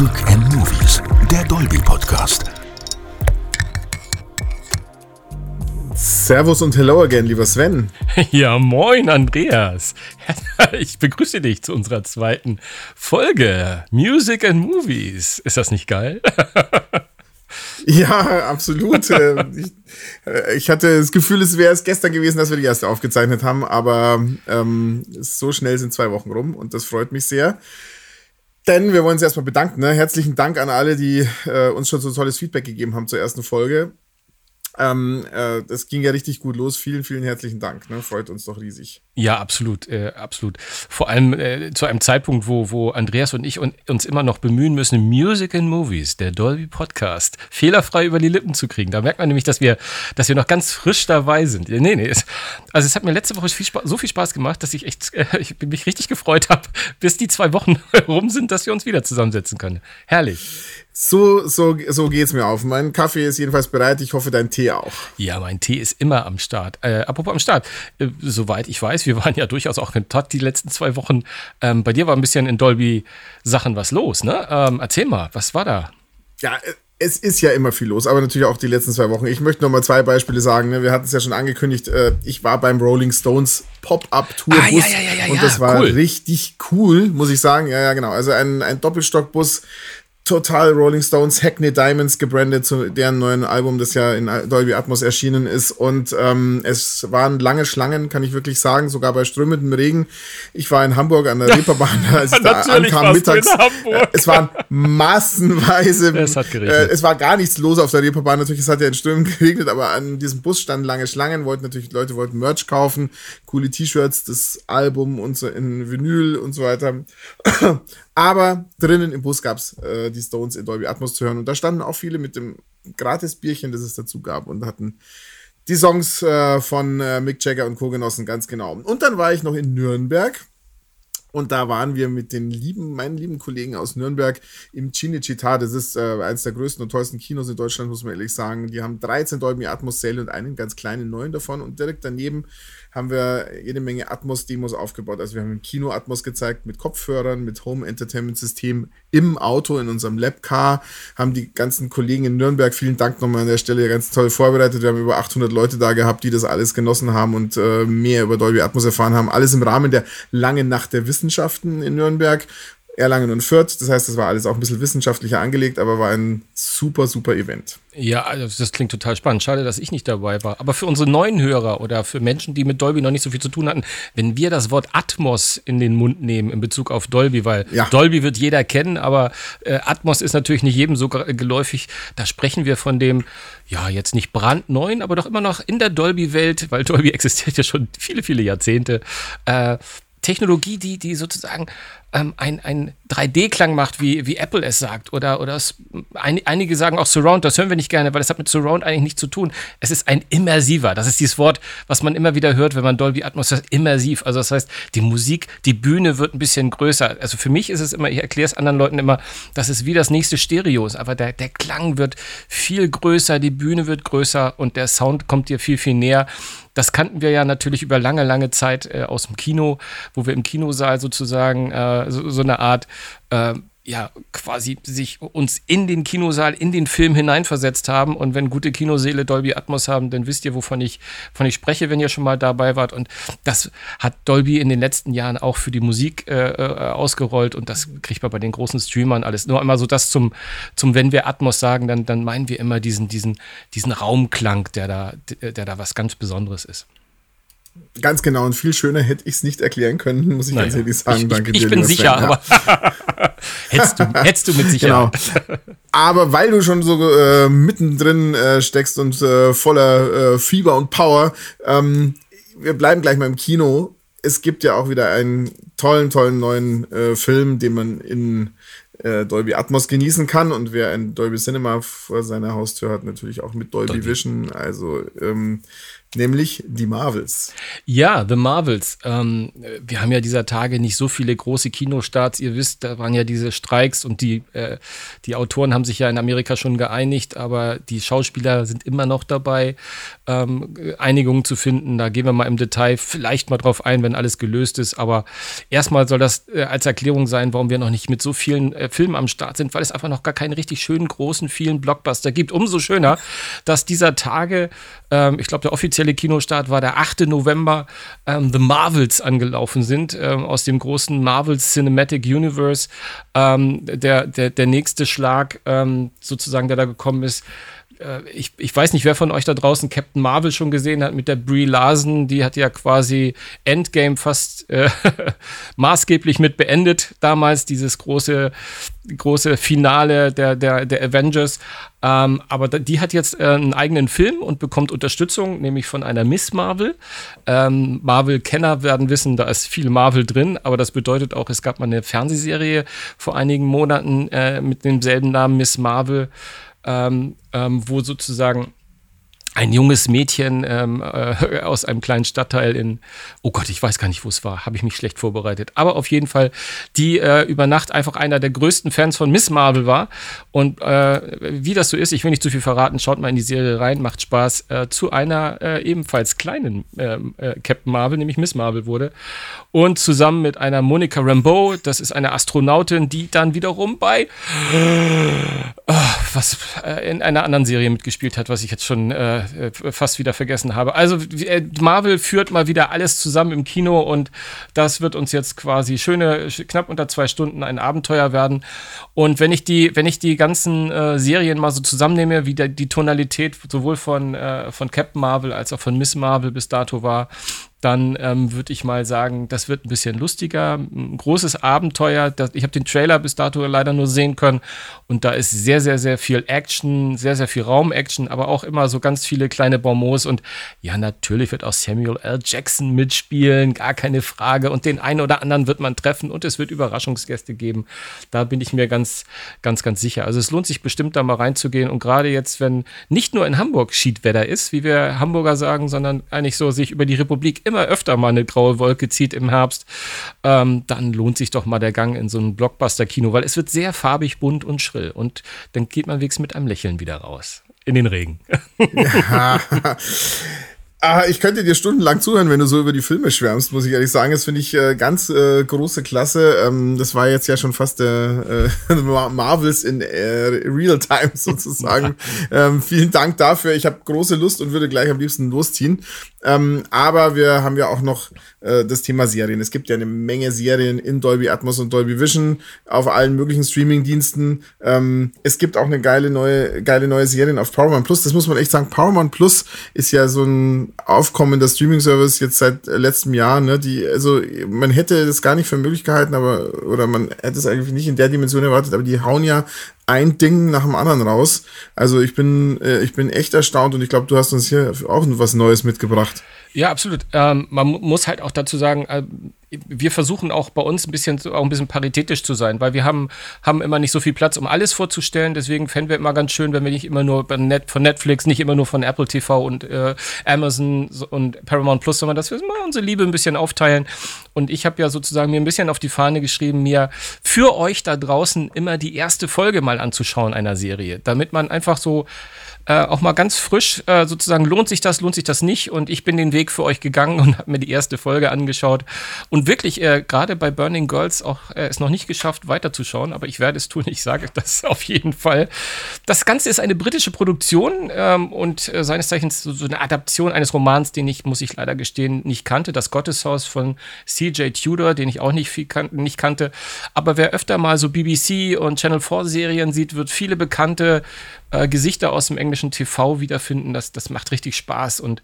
Music and Movies, der Dolby Podcast. Servus und hello again, lieber Sven. Ja, moin, Andreas. Ich begrüße dich zu unserer zweiten Folge Music and Movies. Ist das nicht geil? Ja, absolut. Ich, ich, hatte das Gefühl, es wäre es gestern gewesen, dass wir die erste aufgezeichnet haben, aber ähm, so schnell sind zwei Wochen rum und das freut mich sehr. Denn wir wollen uns erstmal bedanken. Ne? Herzlichen Dank an alle, die äh, uns schon so tolles Feedback gegeben haben zur ersten Folge. Ähm, äh, das ging ja richtig gut los. Vielen, vielen herzlichen Dank. Ne? Freut uns doch riesig. Ja, absolut, äh, absolut. Vor allem äh, zu einem Zeitpunkt, wo, wo Andreas und ich un uns immer noch bemühen müssen, Music and Movies, der Dolby Podcast, fehlerfrei über die Lippen zu kriegen. Da merkt man nämlich, dass wir, dass wir noch ganz frisch dabei sind. Nee, nee. Es, also es hat mir letzte Woche viel so viel Spaß gemacht, dass ich echt äh, ich mich richtig gefreut habe, bis die zwei Wochen rum sind, dass wir uns wieder zusammensetzen können. Herrlich. So, so, so geht's mir auf. Mein Kaffee ist jedenfalls bereit. Ich hoffe, dein Tee auch. Ja, mein Tee ist immer am Start. Äh, apropos am Start. Äh, soweit ich weiß, wir waren ja durchaus auch in Todd die letzten zwei Wochen. Ähm, bei dir war ein bisschen in Dolby Sachen was los, ne? Ähm, erzähl mal, was war da? Ja, äh, es ist ja immer viel los, aber natürlich auch die letzten zwei Wochen. Ich möchte noch mal zwei Beispiele sagen. Ne? Wir hatten es ja schon angekündigt. Äh, ich war beim Rolling Stones Pop-Up-Tourbus ah, ja, ja, ja, und das war cool. richtig cool, muss ich sagen. Ja, ja, genau. Also ein, ein Doppelstockbus total Rolling Stones Hackney Diamonds gebrandet zu deren neuen Album, das ja in Dolby Atmos erschienen ist. Und ähm, es waren lange Schlangen, kann ich wirklich sagen, sogar bei strömendem Regen. Ich war in Hamburg an der Reeperbahn, als ich da ankam mittags. Äh, es waren massenweise. Es hat geregnet. Äh, es war gar nichts los auf der Reeperbahn. Natürlich, es hat ja in Strömen geregnet, aber an diesem Bus standen lange Schlangen. Wollten natürlich Leute wollten Merch kaufen, coole T-Shirts, das Album und so in Vinyl und so weiter. Aber drinnen im Bus gab es äh, die Stones in Dolby Atmos zu hören. Und da standen auch viele mit dem Gratis-Bierchen, das es dazu gab, und hatten die Songs äh, von äh, Mick Jagger und Co. genossen, ganz genau. Und dann war ich noch in Nürnberg. Und da waren wir mit den lieben, meinen lieben Kollegen aus Nürnberg im Cinecittà. Das ist äh, eines der größten und tollsten Kinos in Deutschland, muss man ehrlich sagen. Die haben 13 Dolby Atmos Säle und einen ganz kleinen neuen davon. Und direkt daneben haben wir jede Menge Atmos-Demos aufgebaut. Also wir haben im Kino Atmos gezeigt mit Kopfhörern, mit Home-Entertainment-System im Auto, in unserem Labcar, haben die ganzen Kollegen in Nürnberg, vielen Dank nochmal an der Stelle, ganz toll vorbereitet. Wir haben über 800 Leute da gehabt, die das alles genossen haben und äh, mehr über Dolby Atmos erfahren haben. Alles im Rahmen der langen Nacht der Wissenschaften in Nürnberg. Erlangen und Fürth. Das heißt, das war alles auch ein bisschen wissenschaftlicher angelegt, aber war ein super, super Event. Ja, also das klingt total spannend. Schade, dass ich nicht dabei war. Aber für unsere neuen Hörer oder für Menschen, die mit Dolby noch nicht so viel zu tun hatten, wenn wir das Wort Atmos in den Mund nehmen in Bezug auf Dolby, weil ja. Dolby wird jeder kennen, aber äh, Atmos ist natürlich nicht jedem so geläufig. Da sprechen wir von dem, ja, jetzt nicht brandneuen, aber doch immer noch in der Dolby-Welt, weil Dolby existiert ja schon viele, viele Jahrzehnte. Äh, Technologie, die, die sozusagen ähm, ein, ein 3D-Klang macht, wie, wie Apple es sagt. Oder, oder es, ein, einige sagen auch Surround, das hören wir nicht gerne, weil das hat mit Surround eigentlich nichts zu tun. Es ist ein immersiver. Das ist dieses Wort, was man immer wieder hört, wenn man Dolby Atmos hört, immersiv. Also das heißt, die Musik, die Bühne wird ein bisschen größer. Also für mich ist es immer, ich erkläre es anderen Leuten immer, das ist wie das nächste Stereo ist. Aber der, der Klang wird viel größer, die Bühne wird größer und der Sound kommt dir viel, viel näher. Das kannten wir ja natürlich über lange, lange Zeit äh, aus dem Kino, wo wir im Kinosaal sozusagen äh, so, so, eine Art äh, ja quasi sich uns in den Kinosaal, in den Film hineinversetzt haben. Und wenn gute Kinoseele Dolby Atmos haben, dann wisst ihr, wovon ich, von ich spreche, wenn ihr schon mal dabei wart. Und das hat Dolby in den letzten Jahren auch für die Musik äh, äh, ausgerollt und das kriegt man bei den großen Streamern alles. Nur einmal so das zum, zum wenn wir Atmos sagen, dann, dann meinen wir immer diesen, diesen, diesen Raumklang, der da, der da was ganz Besonderes ist. Ganz genau und viel schöner hätte ich es nicht erklären können, muss ich naja, ganz ehrlich sagen. Ich, Danke ich, dir. Ich bin sicher, Sven. aber hättest, du, hättest du mit Sicherheit. Genau. Aber weil du schon so äh, mittendrin äh, steckst und äh, voller äh, Fieber und Power, ähm, wir bleiben gleich mal im Kino. Es gibt ja auch wieder einen tollen, tollen neuen äh, Film, den man in äh, Dolby Atmos genießen kann. Und wer ein Dolby Cinema vor seiner Haustür hat, natürlich auch mit Dolby, Dolby. Vision. Also ähm, nämlich die Marvels. Ja, The Marvels. Ähm, wir haben ja dieser Tage nicht so viele große Kinostarts. Ihr wisst, da waren ja diese Streiks und die, äh, die Autoren haben sich ja in Amerika schon geeinigt, aber die Schauspieler sind immer noch dabei, ähm, Einigungen zu finden. Da gehen wir mal im Detail vielleicht mal drauf ein, wenn alles gelöst ist. Aber erstmal soll das äh, als Erklärung sein, warum wir noch nicht mit so vielen äh, Filmen am Start sind, weil es einfach noch gar keinen richtig schönen, großen, vielen Blockbuster gibt. Umso schöner, dass dieser Tage, ähm, ich glaube, der offizielle Kinostart war der 8. November, ähm, The Marvels angelaufen sind, ähm, aus dem großen Marvels Cinematic Universe. Ähm, der, der, der nächste Schlag, ähm, sozusagen, der da gekommen ist, ich, ich weiß nicht, wer von euch da draußen Captain Marvel schon gesehen hat mit der Brie Larson. Die hat ja quasi Endgame fast äh, maßgeblich mit beendet damals, dieses große, große Finale der, der, der Avengers. Ähm, aber die hat jetzt äh, einen eigenen Film und bekommt Unterstützung, nämlich von einer Miss Marvel. Ähm, Marvel-Kenner werden wissen, da ist viel Marvel drin, aber das bedeutet auch, es gab mal eine Fernsehserie vor einigen Monaten äh, mit demselben Namen Miss Marvel ähm, ähm, wo sozusagen ein junges Mädchen ähm, äh, aus einem kleinen Stadtteil in, oh Gott, ich weiß gar nicht, wo es war, habe ich mich schlecht vorbereitet. Aber auf jeden Fall, die äh, über Nacht einfach einer der größten Fans von Miss Marvel war. Und äh, wie das so ist, ich will nicht zu viel verraten, schaut mal in die Serie rein, macht Spaß, äh, zu einer äh, ebenfalls kleinen ähm, äh, Captain Marvel, nämlich Miss Marvel wurde. Und zusammen mit einer Monica Rambeau, das ist eine Astronautin, die dann wiederum bei was in einer anderen Serie mitgespielt hat, was ich jetzt schon äh, fast wieder vergessen habe. Also äh, Marvel führt mal wieder alles zusammen im Kino und das wird uns jetzt quasi schöne, knapp unter zwei Stunden ein Abenteuer werden. Und wenn ich die, wenn ich die ganzen äh, Serien mal so zusammennehme, wie der, die Tonalität sowohl von, äh, von Captain Marvel als auch von Miss Marvel bis dato war, dann ähm, würde ich mal sagen, das wird ein bisschen lustiger. Ein großes Abenteuer. Ich habe den Trailer bis dato leider nur sehen können und da ist sehr, sehr, sehr viel Action, sehr, sehr viel Raumaction, aber auch immer so ganz viele kleine Bonbons und ja, natürlich wird auch Samuel L. Jackson mitspielen, gar keine Frage und den einen oder anderen wird man treffen und es wird Überraschungsgäste geben. Da bin ich mir ganz, ganz, ganz sicher. Also es lohnt sich bestimmt da mal reinzugehen und gerade jetzt, wenn nicht nur in Hamburg Schiedwetter ist, wie wir Hamburger sagen, sondern eigentlich so sich über die Republik immer öfter mal eine graue Wolke zieht im Herbst, ähm, dann lohnt sich doch mal der Gang in so ein Blockbuster-Kino, weil es wird sehr farbig, bunt und schrill. Und dann geht man wenigstens mit einem Lächeln wieder raus. In den Regen. Ja. Ah, ich könnte dir stundenlang zuhören, wenn du so über die Filme schwärmst, muss ich ehrlich sagen. Das finde ich äh, ganz äh, große Klasse. Ähm, das war jetzt ja schon fast äh, äh, Marvels in äh, Real Time sozusagen. ähm, vielen Dank dafür. Ich habe große Lust und würde gleich am liebsten losziehen. Ähm, aber wir haben ja auch noch äh, das Thema Serien. Es gibt ja eine Menge Serien in Dolby Atmos und Dolby Vision auf allen möglichen Streaming-Diensten. Ähm, es gibt auch eine geile neue, geile neue Serien auf Paramount Plus. Das muss man echt sagen. Paramount Plus ist ja so ein aufkommender Streaming-Service jetzt seit letztem Jahr. Ne? Die, also man hätte das gar nicht für möglich gehalten, aber oder man hätte es eigentlich nicht in der Dimension erwartet, aber die hauen ja ein Ding nach dem anderen raus. Also ich bin, äh, ich bin echt erstaunt und ich glaube, du hast uns hier auch was Neues mitgebracht. Ja, absolut. Ähm, man muss halt auch dazu sagen, äh, wir versuchen auch bei uns ein bisschen, auch ein bisschen paritätisch zu sein, weil wir haben, haben immer nicht so viel Platz, um alles vorzustellen. Deswegen fänden wir immer ganz schön, wenn wir nicht immer nur von Netflix, nicht immer nur von Apple TV und äh, Amazon und Paramount Plus, sondern dass wir mal unsere Liebe ein bisschen aufteilen. Und ich habe ja sozusagen mir ein bisschen auf die Fahne geschrieben, mir für euch da draußen immer die erste Folge mal anzuschauen einer Serie, damit man einfach so äh, auch mal ganz frisch äh, sozusagen, lohnt sich das, lohnt sich das nicht? Und ich bin den Weg für euch gegangen und habe mir die erste Folge angeschaut. Und wirklich, äh, gerade bei Burning Girls auch äh, es noch nicht geschafft, weiterzuschauen, aber ich werde es tun, ich sage das auf jeden Fall. Das Ganze ist eine britische Produktion ähm, und äh, seines Zeichens so, so, eine Adaption eines Romans, den ich, muss ich leider gestehen, nicht kannte. Das Gotteshaus von C.J. Tudor, den ich auch nicht, viel kan nicht kannte. Aber wer öfter mal so BBC und Channel 4 Serien sieht, wird viele bekannte äh, Gesichter aus dem englischen TV wiederfinden. Das, das macht richtig Spaß. Und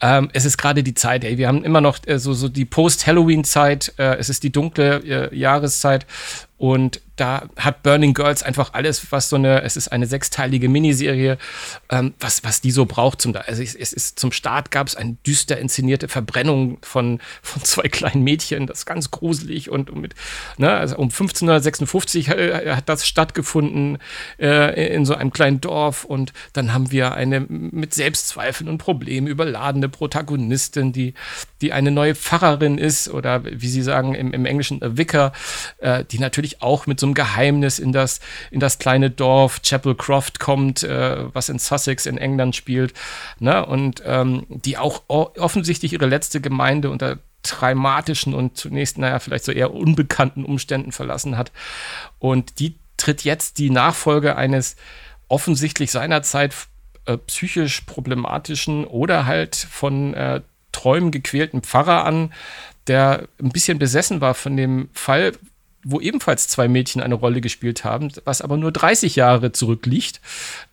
ähm, es ist gerade die Zeit, ey, wir haben immer noch äh, so, so die Post-Halloween-Zeit, äh, es ist die dunkle äh, Jahreszeit. Und da hat Burning Girls einfach alles, was so eine, es ist eine sechsteilige Miniserie, ähm, was, was die so braucht zum, also es, es ist zum Start gab es eine düster inszenierte Verbrennung von, von zwei kleinen Mädchen, das ist ganz gruselig und mit, ne, also um 1556 äh, hat das stattgefunden äh, in so einem kleinen Dorf. Und dann haben wir eine mit Selbstzweifeln und Problemen überladene Protagonistin, die, die eine neue Pfarrerin ist oder wie sie sagen im, im Englischen a Vicar, äh, die natürlich auch mit so einem Geheimnis in das, in das kleine Dorf Chapel Croft kommt, äh, was in Sussex in England spielt. Ne? Und ähm, die auch offensichtlich ihre letzte Gemeinde unter traumatischen und zunächst, naja, vielleicht so eher unbekannten Umständen verlassen hat. Und die tritt jetzt die Nachfolge eines offensichtlich seinerzeit äh, psychisch problematischen oder halt von äh, Träumen gequälten Pfarrer an, der ein bisschen besessen war von dem Fall, wo ebenfalls zwei Mädchen eine Rolle gespielt haben, was aber nur 30 Jahre zurückliegt,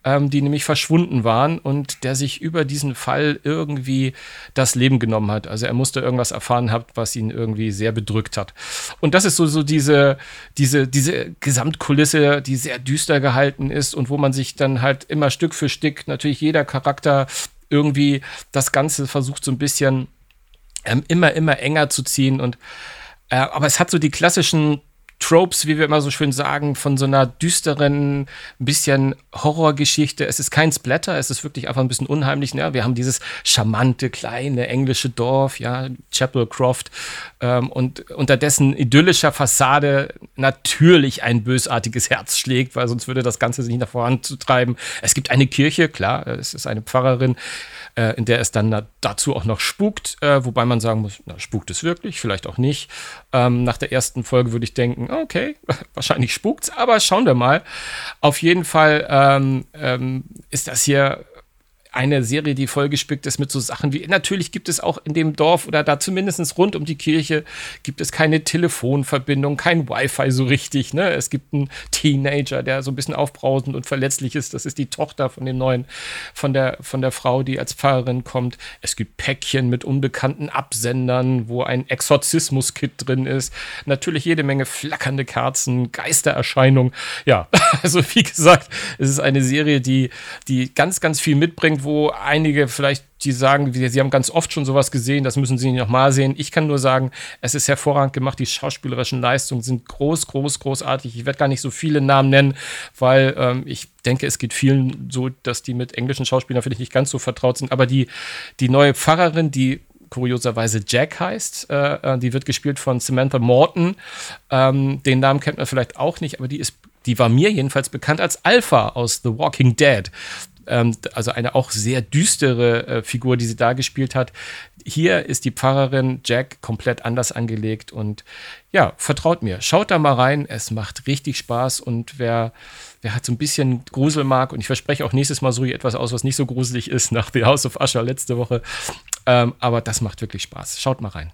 ähm, die nämlich verschwunden waren und der sich über diesen Fall irgendwie das Leben genommen hat. Also er musste irgendwas erfahren haben, was ihn irgendwie sehr bedrückt hat. Und das ist so, so diese, diese, diese Gesamtkulisse, die sehr düster gehalten ist und wo man sich dann halt immer Stück für Stück natürlich jeder Charakter irgendwie das Ganze versucht so ein bisschen ähm, immer, immer enger zu ziehen und äh, aber es hat so die klassischen Tropes, wie wir immer so schön sagen, von so einer düsteren, bisschen Horrorgeschichte. Es ist kein Splatter, es ist wirklich einfach ein bisschen unheimlich. Ja, wir haben dieses charmante, kleine englische Dorf, ja, Chapel Croft, ähm, und unter dessen idyllischer Fassade natürlich ein bösartiges Herz schlägt, weil sonst würde das Ganze sich nicht nach voranzutreiben. Es gibt eine Kirche, klar, es ist eine Pfarrerin, äh, in der es dann dazu auch noch spukt, äh, wobei man sagen muss, na, spukt es wirklich, vielleicht auch nicht. Ähm, nach der ersten Folge würde ich denken, okay, wahrscheinlich spukt's, aber schauen wir mal. Auf jeden Fall ähm, ähm, ist das hier eine Serie, die vollgespickt ist mit so Sachen wie, natürlich gibt es auch in dem Dorf oder da zumindest rund um die Kirche, gibt es keine Telefonverbindung, kein Wi-Fi so richtig. Ne? Es gibt einen Teenager, der so ein bisschen aufbrausend und verletzlich ist. Das ist die Tochter von dem neuen, von der, von der Frau, die als Pfarrerin kommt. Es gibt Päckchen mit unbekannten Absendern, wo ein Exorzismus-Kit drin ist. Natürlich jede Menge flackernde Kerzen, Geistererscheinungen. Ja, also wie gesagt, es ist eine Serie, die, die ganz, ganz viel mitbringt, wo einige vielleicht, die sagen, sie haben ganz oft schon sowas gesehen, das müssen sie nicht nochmal sehen. Ich kann nur sagen, es ist hervorragend gemacht. Die schauspielerischen Leistungen sind groß, groß, großartig. Ich werde gar nicht so viele Namen nennen, weil ähm, ich denke, es geht vielen so, dass die mit englischen Schauspielern vielleicht nicht ganz so vertraut sind. Aber die, die neue Pfarrerin, die kurioserweise Jack heißt. Äh, äh die wird gespielt von Samantha Morton. Ähm, den Namen kennt man vielleicht auch nicht, aber die ist, die war mir jedenfalls bekannt als Alpha aus The Walking Dead. Ähm, also eine auch sehr düstere äh, Figur, die sie da gespielt hat. Hier ist die Pfarrerin Jack komplett anders angelegt und ja, vertraut mir. Schaut da mal rein, es macht richtig Spaß und wer, wer hat so ein bisschen Grusel mag und ich verspreche auch nächstes Mal so etwas aus, was nicht so gruselig ist nach The House of Usher letzte Woche. Ähm, aber das macht wirklich Spaß. Schaut mal rein.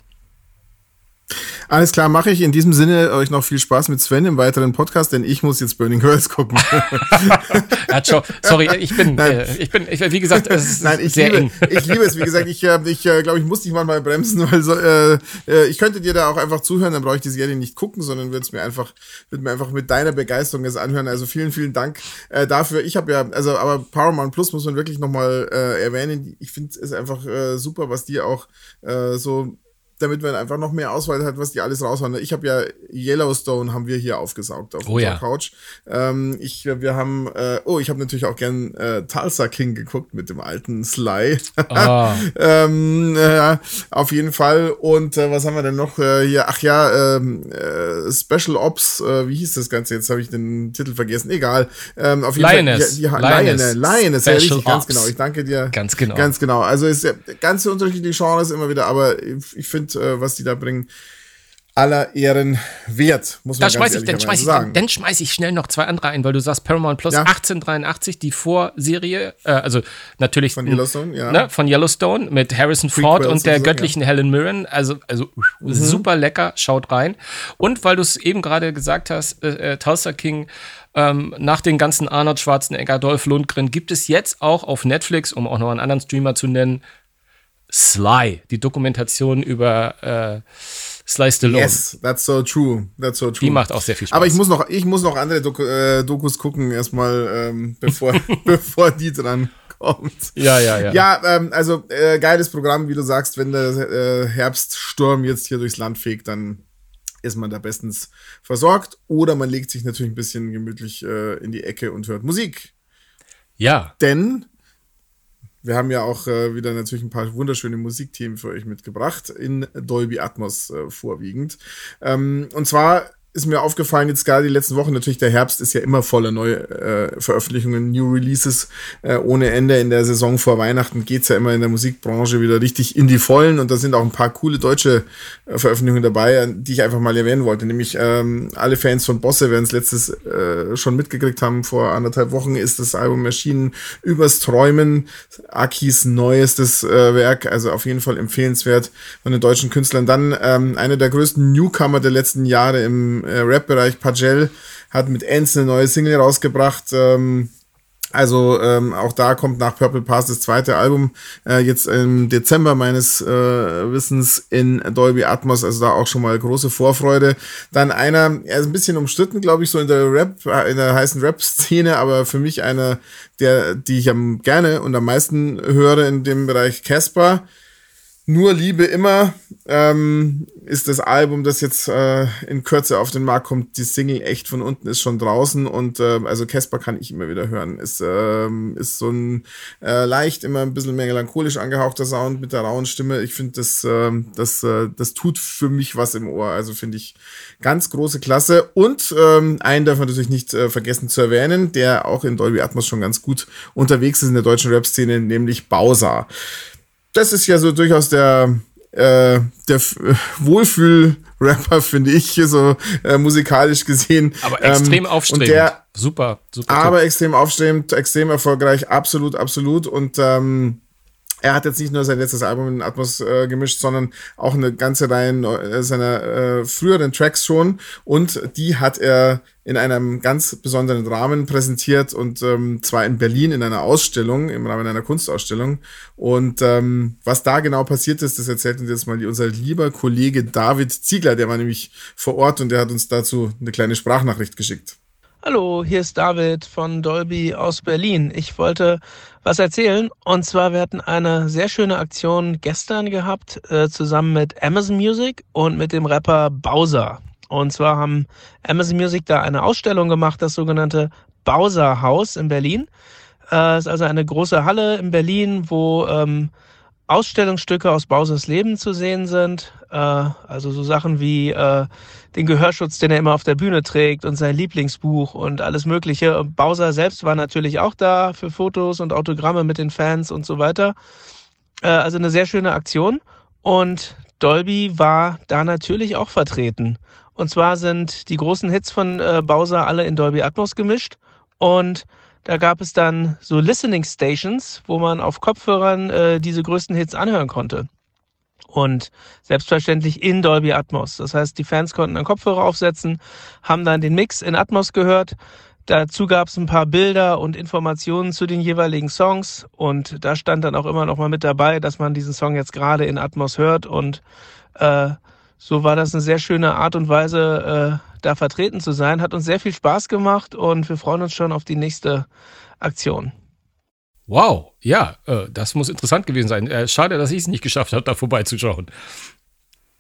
Alles klar, mache ich. In diesem Sinne euch noch viel Spaß mit Sven im weiteren Podcast, denn ich muss jetzt Burning Girls gucken. ja, sorry, ich bin, äh, ich bin, ich, wie gesagt, es ist Nein, ich sehr liebe, eng. ich liebe es. Wie gesagt, ich, äh, ich äh, glaube, ich muss dich mal bremsen, weil so, äh, äh, ich könnte dir da auch einfach zuhören, dann brauche ich die Serie nicht gucken, sondern würde es mir einfach, würde mir einfach mit deiner Begeisterung jetzt anhören. Also vielen, vielen Dank äh, dafür. Ich habe ja, also aber Paramount Plus muss man wirklich nochmal äh, erwähnen. Ich finde es einfach äh, super, was die auch äh, so damit man einfach noch mehr Auswahl hat, was die alles raushauen. Ich habe ja Yellowstone haben wir hier aufgesaugt auf oh, unserer ja. Couch. Ähm, ich, wir haben, äh, oh, ich habe natürlich auch gern äh, Tulsa King geguckt mit dem alten Sly. Oh. ähm, äh, auf jeden Fall. Und äh, was haben wir denn noch äh, hier? Ach ja, ähm, äh, Special Ops, äh, wie hieß das Ganze? Jetzt habe ich den Titel vergessen. Egal. Ähm, auf jeden Lioness. Fall. Ja, Lioness. Lioness, ja, richtig, ganz genau. Ich danke dir. Ganz genau. Ganz genau. Also ist ja ganz unterschiedliche Genres immer wieder, aber ich, ich finde und äh, was die da bringen, aller Ehren wert, muss man da schmeiß ich, dann schmeiß sagen. Ich, dann schmeiß ich schnell noch zwei andere ein, weil du sagst Paramount Plus ja. 1883, die Vorserie, äh, also natürlich von Yellowstone, ja. Ne, von Yellowstone mit Harrison Ford und der göttlichen ja. Helen Mirren, also, also mhm. super lecker, schaut rein. Und weil du es eben gerade gesagt hast, äh, äh, Tulsa King, ähm, nach den ganzen Arnold Schwarzenegger, Dolph Lundgren, gibt es jetzt auch auf Netflix, um auch noch einen anderen Streamer zu nennen, Sly, die Dokumentation über äh, Sly Stallone. Yes, that's so true. That's so true. Die macht auch sehr viel Spaß. Aber ich muss noch, ich muss noch andere Doku, äh, Dokus gucken erstmal, ähm, bevor, bevor die dran kommt. Ja, ja, ja. Ja, ähm, also äh, geiles Programm, wie du sagst, wenn der äh, Herbststurm jetzt hier durchs Land fegt, dann ist man da bestens versorgt. Oder man legt sich natürlich ein bisschen gemütlich äh, in die Ecke und hört Musik. Ja. Denn wir haben ja auch äh, wieder natürlich ein paar wunderschöne Musikthemen für euch mitgebracht, in Dolby Atmos äh, vorwiegend. Ähm, und zwar ist mir aufgefallen, jetzt gerade die letzten Wochen, natürlich der Herbst ist ja immer voller neue äh, Veröffentlichungen, New Releases äh, ohne Ende. In der Saison vor Weihnachten geht's ja immer in der Musikbranche wieder richtig in die Vollen und da sind auch ein paar coole deutsche äh, Veröffentlichungen dabei, die ich einfach mal erwähnen wollte. Nämlich ähm, alle Fans von Bosse werden es letztes äh, schon mitgekriegt haben, vor anderthalb Wochen ist das Album erschienen, Übers Träumen, Akis neuestes äh, Werk, also auf jeden Fall empfehlenswert von den deutschen Künstlern. Dann ähm, einer der größten Newcomer der letzten Jahre im äh, Rap-Bereich. Pagel hat mit Ends eine neue Single rausgebracht. Ähm, also ähm, auch da kommt nach Purple Pass das zweite Album äh, jetzt im Dezember meines äh, Wissens in Dolby Atmos, also da auch schon mal große Vorfreude. Dann einer, er ist ein bisschen umstritten, glaube ich, so in der Rap, in der heißen Rap-Szene, aber für mich einer, der, die ich am gerne und am meisten höre in dem Bereich Casper. Nur Liebe immer ähm, ist das Album, das jetzt äh, in Kürze auf den Markt kommt. Die Single echt von unten ist schon draußen und äh, also Casper kann ich immer wieder hören. Ist, ähm, ist so ein äh, leicht immer ein bisschen melancholisch angehauchter Sound mit der rauen Stimme. Ich finde, das, äh, das, äh, das tut für mich was im Ohr. Also finde ich ganz große Klasse. Und ähm, einen darf man natürlich nicht äh, vergessen zu erwähnen, der auch in Dolby Atmos schon ganz gut unterwegs ist in der deutschen Rap-Szene, nämlich Bowser das ist ja so durchaus der, äh, der Wohlfühl-Rapper, finde ich, so äh, musikalisch gesehen. Aber extrem ähm, aufstrebend. Der, super, super. Aber extrem aufstrebend, extrem erfolgreich, absolut, absolut. Und ähm, er hat jetzt nicht nur sein letztes Album in Atmos äh, gemischt, sondern auch eine ganze Reihe äh, seiner äh, früheren Tracks schon. Und die hat er in einem ganz besonderen Rahmen präsentiert und ähm, zwar in Berlin in einer Ausstellung, im Rahmen einer Kunstausstellung. Und ähm, was da genau passiert ist, das erzählt uns jetzt mal unser lieber Kollege David Ziegler, der war nämlich vor Ort und der hat uns dazu eine kleine Sprachnachricht geschickt. Hallo, hier ist David von Dolby aus Berlin. Ich wollte was erzählen. Und zwar, wir hatten eine sehr schöne Aktion gestern gehabt, äh, zusammen mit Amazon Music und mit dem Rapper Bowser. Und zwar haben Amazon Music da eine Ausstellung gemacht, das sogenannte Bowser Haus in Berlin. Äh, ist also eine große Halle in Berlin, wo ähm, Ausstellungsstücke aus Bowsers Leben zu sehen sind. Äh, also so Sachen wie äh, den Gehörschutz, den er immer auf der Bühne trägt und sein Lieblingsbuch und alles Mögliche. Bowser selbst war natürlich auch da für Fotos und Autogramme mit den Fans und so weiter. Äh, also eine sehr schöne Aktion. Und Dolby war da natürlich auch vertreten. Und zwar sind die großen Hits von äh, Bowser alle in Dolby Atmos gemischt. Und da gab es dann so Listening Stations, wo man auf Kopfhörern äh, diese größten Hits anhören konnte. Und selbstverständlich in Dolby Atmos. Das heißt, die Fans konnten einen Kopfhörer aufsetzen, haben dann den Mix in Atmos gehört. Dazu gab es ein paar Bilder und Informationen zu den jeweiligen Songs. Und da stand dann auch immer noch mal mit dabei, dass man diesen Song jetzt gerade in Atmos hört. Und äh, so war das eine sehr schöne Art und Weise, äh, da vertreten zu sein. Hat uns sehr viel Spaß gemacht und wir freuen uns schon auf die nächste Aktion. Wow, ja, äh, das muss interessant gewesen sein. Äh, schade, dass ich es nicht geschafft habe, da vorbeizuschauen.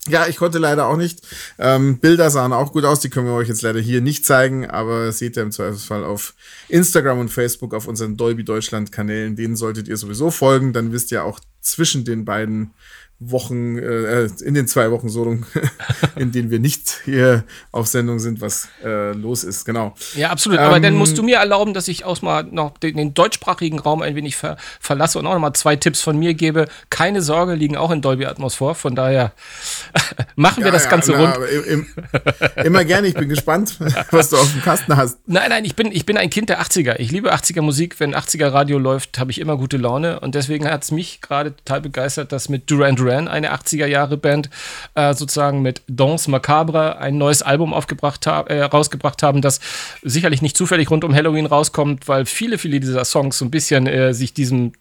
Ja, ich konnte leider auch nicht. Ähm, Bilder sahen auch gut aus, die können wir euch jetzt leider hier nicht zeigen, aber seht ihr im Zweifelsfall auf Instagram und Facebook auf unseren Dolby Deutschland Kanälen. Denen solltet ihr sowieso folgen, dann wisst ihr auch zwischen den beiden Wochen, äh, in den zwei Wochen so in denen wir nicht hier auf Sendung sind, was äh, los ist, genau. Ja, absolut. Aber ähm, dann musst du mir erlauben, dass ich auch mal noch den, den deutschsprachigen Raum ein wenig ver verlasse und auch noch mal zwei Tipps von mir gebe. Keine Sorge, liegen auch in Dolby Atmos vor. Von daher machen wir ja, das ja, Ganze na, rund. Im, immer gerne. Ich bin gespannt, was du auf dem Kasten hast. Nein, nein, ich bin, ich bin ein Kind der 80er. Ich liebe 80er Musik. Wenn 80er Radio läuft, habe ich immer gute Laune. Und deswegen hat es mich gerade total begeistert, dass mit Duran Duran Duran, eine 80er-Jahre-Band, äh, sozusagen mit Danse Macabre ein neues Album aufgebracht äh, rausgebracht haben, das sicherlich nicht zufällig rund um Halloween rauskommt, weil viele, viele dieser Songs so ein bisschen äh, sich diesem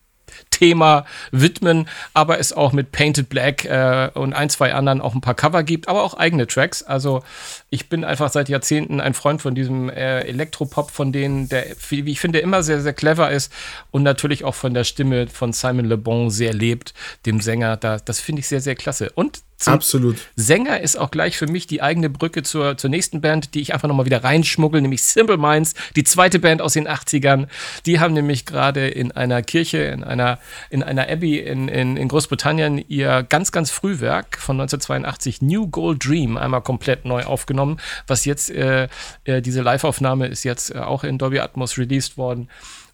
Thema widmen, aber es auch mit Painted Black äh, und ein, zwei anderen auch ein paar Cover gibt, aber auch eigene Tracks. Also ich bin einfach seit Jahrzehnten ein Freund von diesem äh, Elektropop, von denen der, wie ich finde, immer sehr, sehr clever ist und natürlich auch von der Stimme von Simon Le Bon sehr lebt, dem Sänger. Da, das finde ich sehr, sehr klasse. Und Absolut. Sänger ist auch gleich für mich die eigene Brücke zur, zur nächsten Band, die ich einfach nochmal wieder reinschmuggle, nämlich Simple Minds, die zweite Band aus den 80ern. Die haben nämlich gerade in einer Kirche, in einer in einer Abbey in, in, in Großbritannien ihr ganz, ganz Frühwerk von 1982, New Gold Dream, einmal komplett neu aufgenommen, was jetzt, äh, äh, diese Live-Aufnahme ist jetzt äh, auch in Dolby Atmos released worden.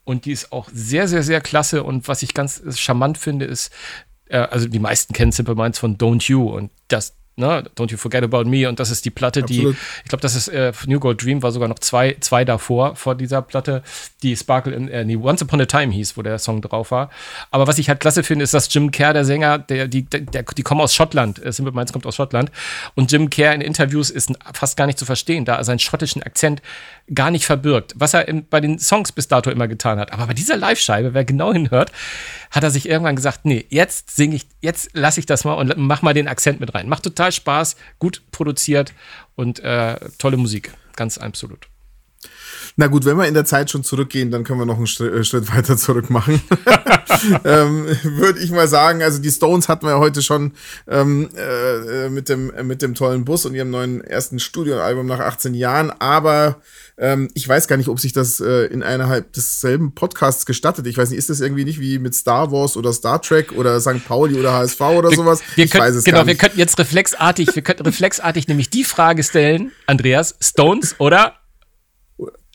Und die ist auch sehr, sehr, sehr klasse. Und was ich ganz charmant finde, ist, äh, also die meisten kennen Simple Minds von Don't You. Und das, ne, Don't You Forget About Me. Und das ist die Platte, Absolut. die, ich glaube, das ist äh, New Gold Dream, war sogar noch zwei, zwei davor, vor dieser Platte, die Sparkle in, äh, nee, Once Upon a Time hieß, wo der Song drauf war. Aber was ich halt klasse finde, ist, dass Jim Kerr, der Sänger, der, die, der, der die kommen aus Schottland, äh, Simple Minds kommt aus Schottland. Und Jim Kerr in Interviews ist fast gar nicht zu verstehen, da er seinen schottischen Akzent gar nicht verbirgt, was er in, bei den Songs bis dato immer getan hat. Aber bei dieser Live-Scheibe, wer genau hinhört, hat er sich irgendwann gesagt, nee, jetzt singe ich, jetzt lasse ich das mal und mach mal den Akzent mit rein. Macht total Spaß, gut produziert und äh, tolle Musik. Ganz absolut. Na gut, wenn wir in der Zeit schon zurückgehen, dann können wir noch einen Schritt, äh, Schritt weiter zurück machen. ähm, Würde ich mal sagen, also die Stones hatten wir heute schon ähm, äh, mit, dem, äh, mit dem tollen Bus und ihrem neuen ersten Studioalbum nach 18 Jahren, aber ähm, ich weiß gar nicht, ob sich das äh, in innerhalb desselben Podcasts gestattet. Ich weiß nicht, ist das irgendwie nicht wie mit Star Wars oder Star Trek oder St. Pauli oder HSV oder wir, sowas? Wir ich können, weiß es genau, gar nicht. wir könnten jetzt reflexartig, wir könnten reflexartig nämlich die Frage stellen, Andreas, Stones oder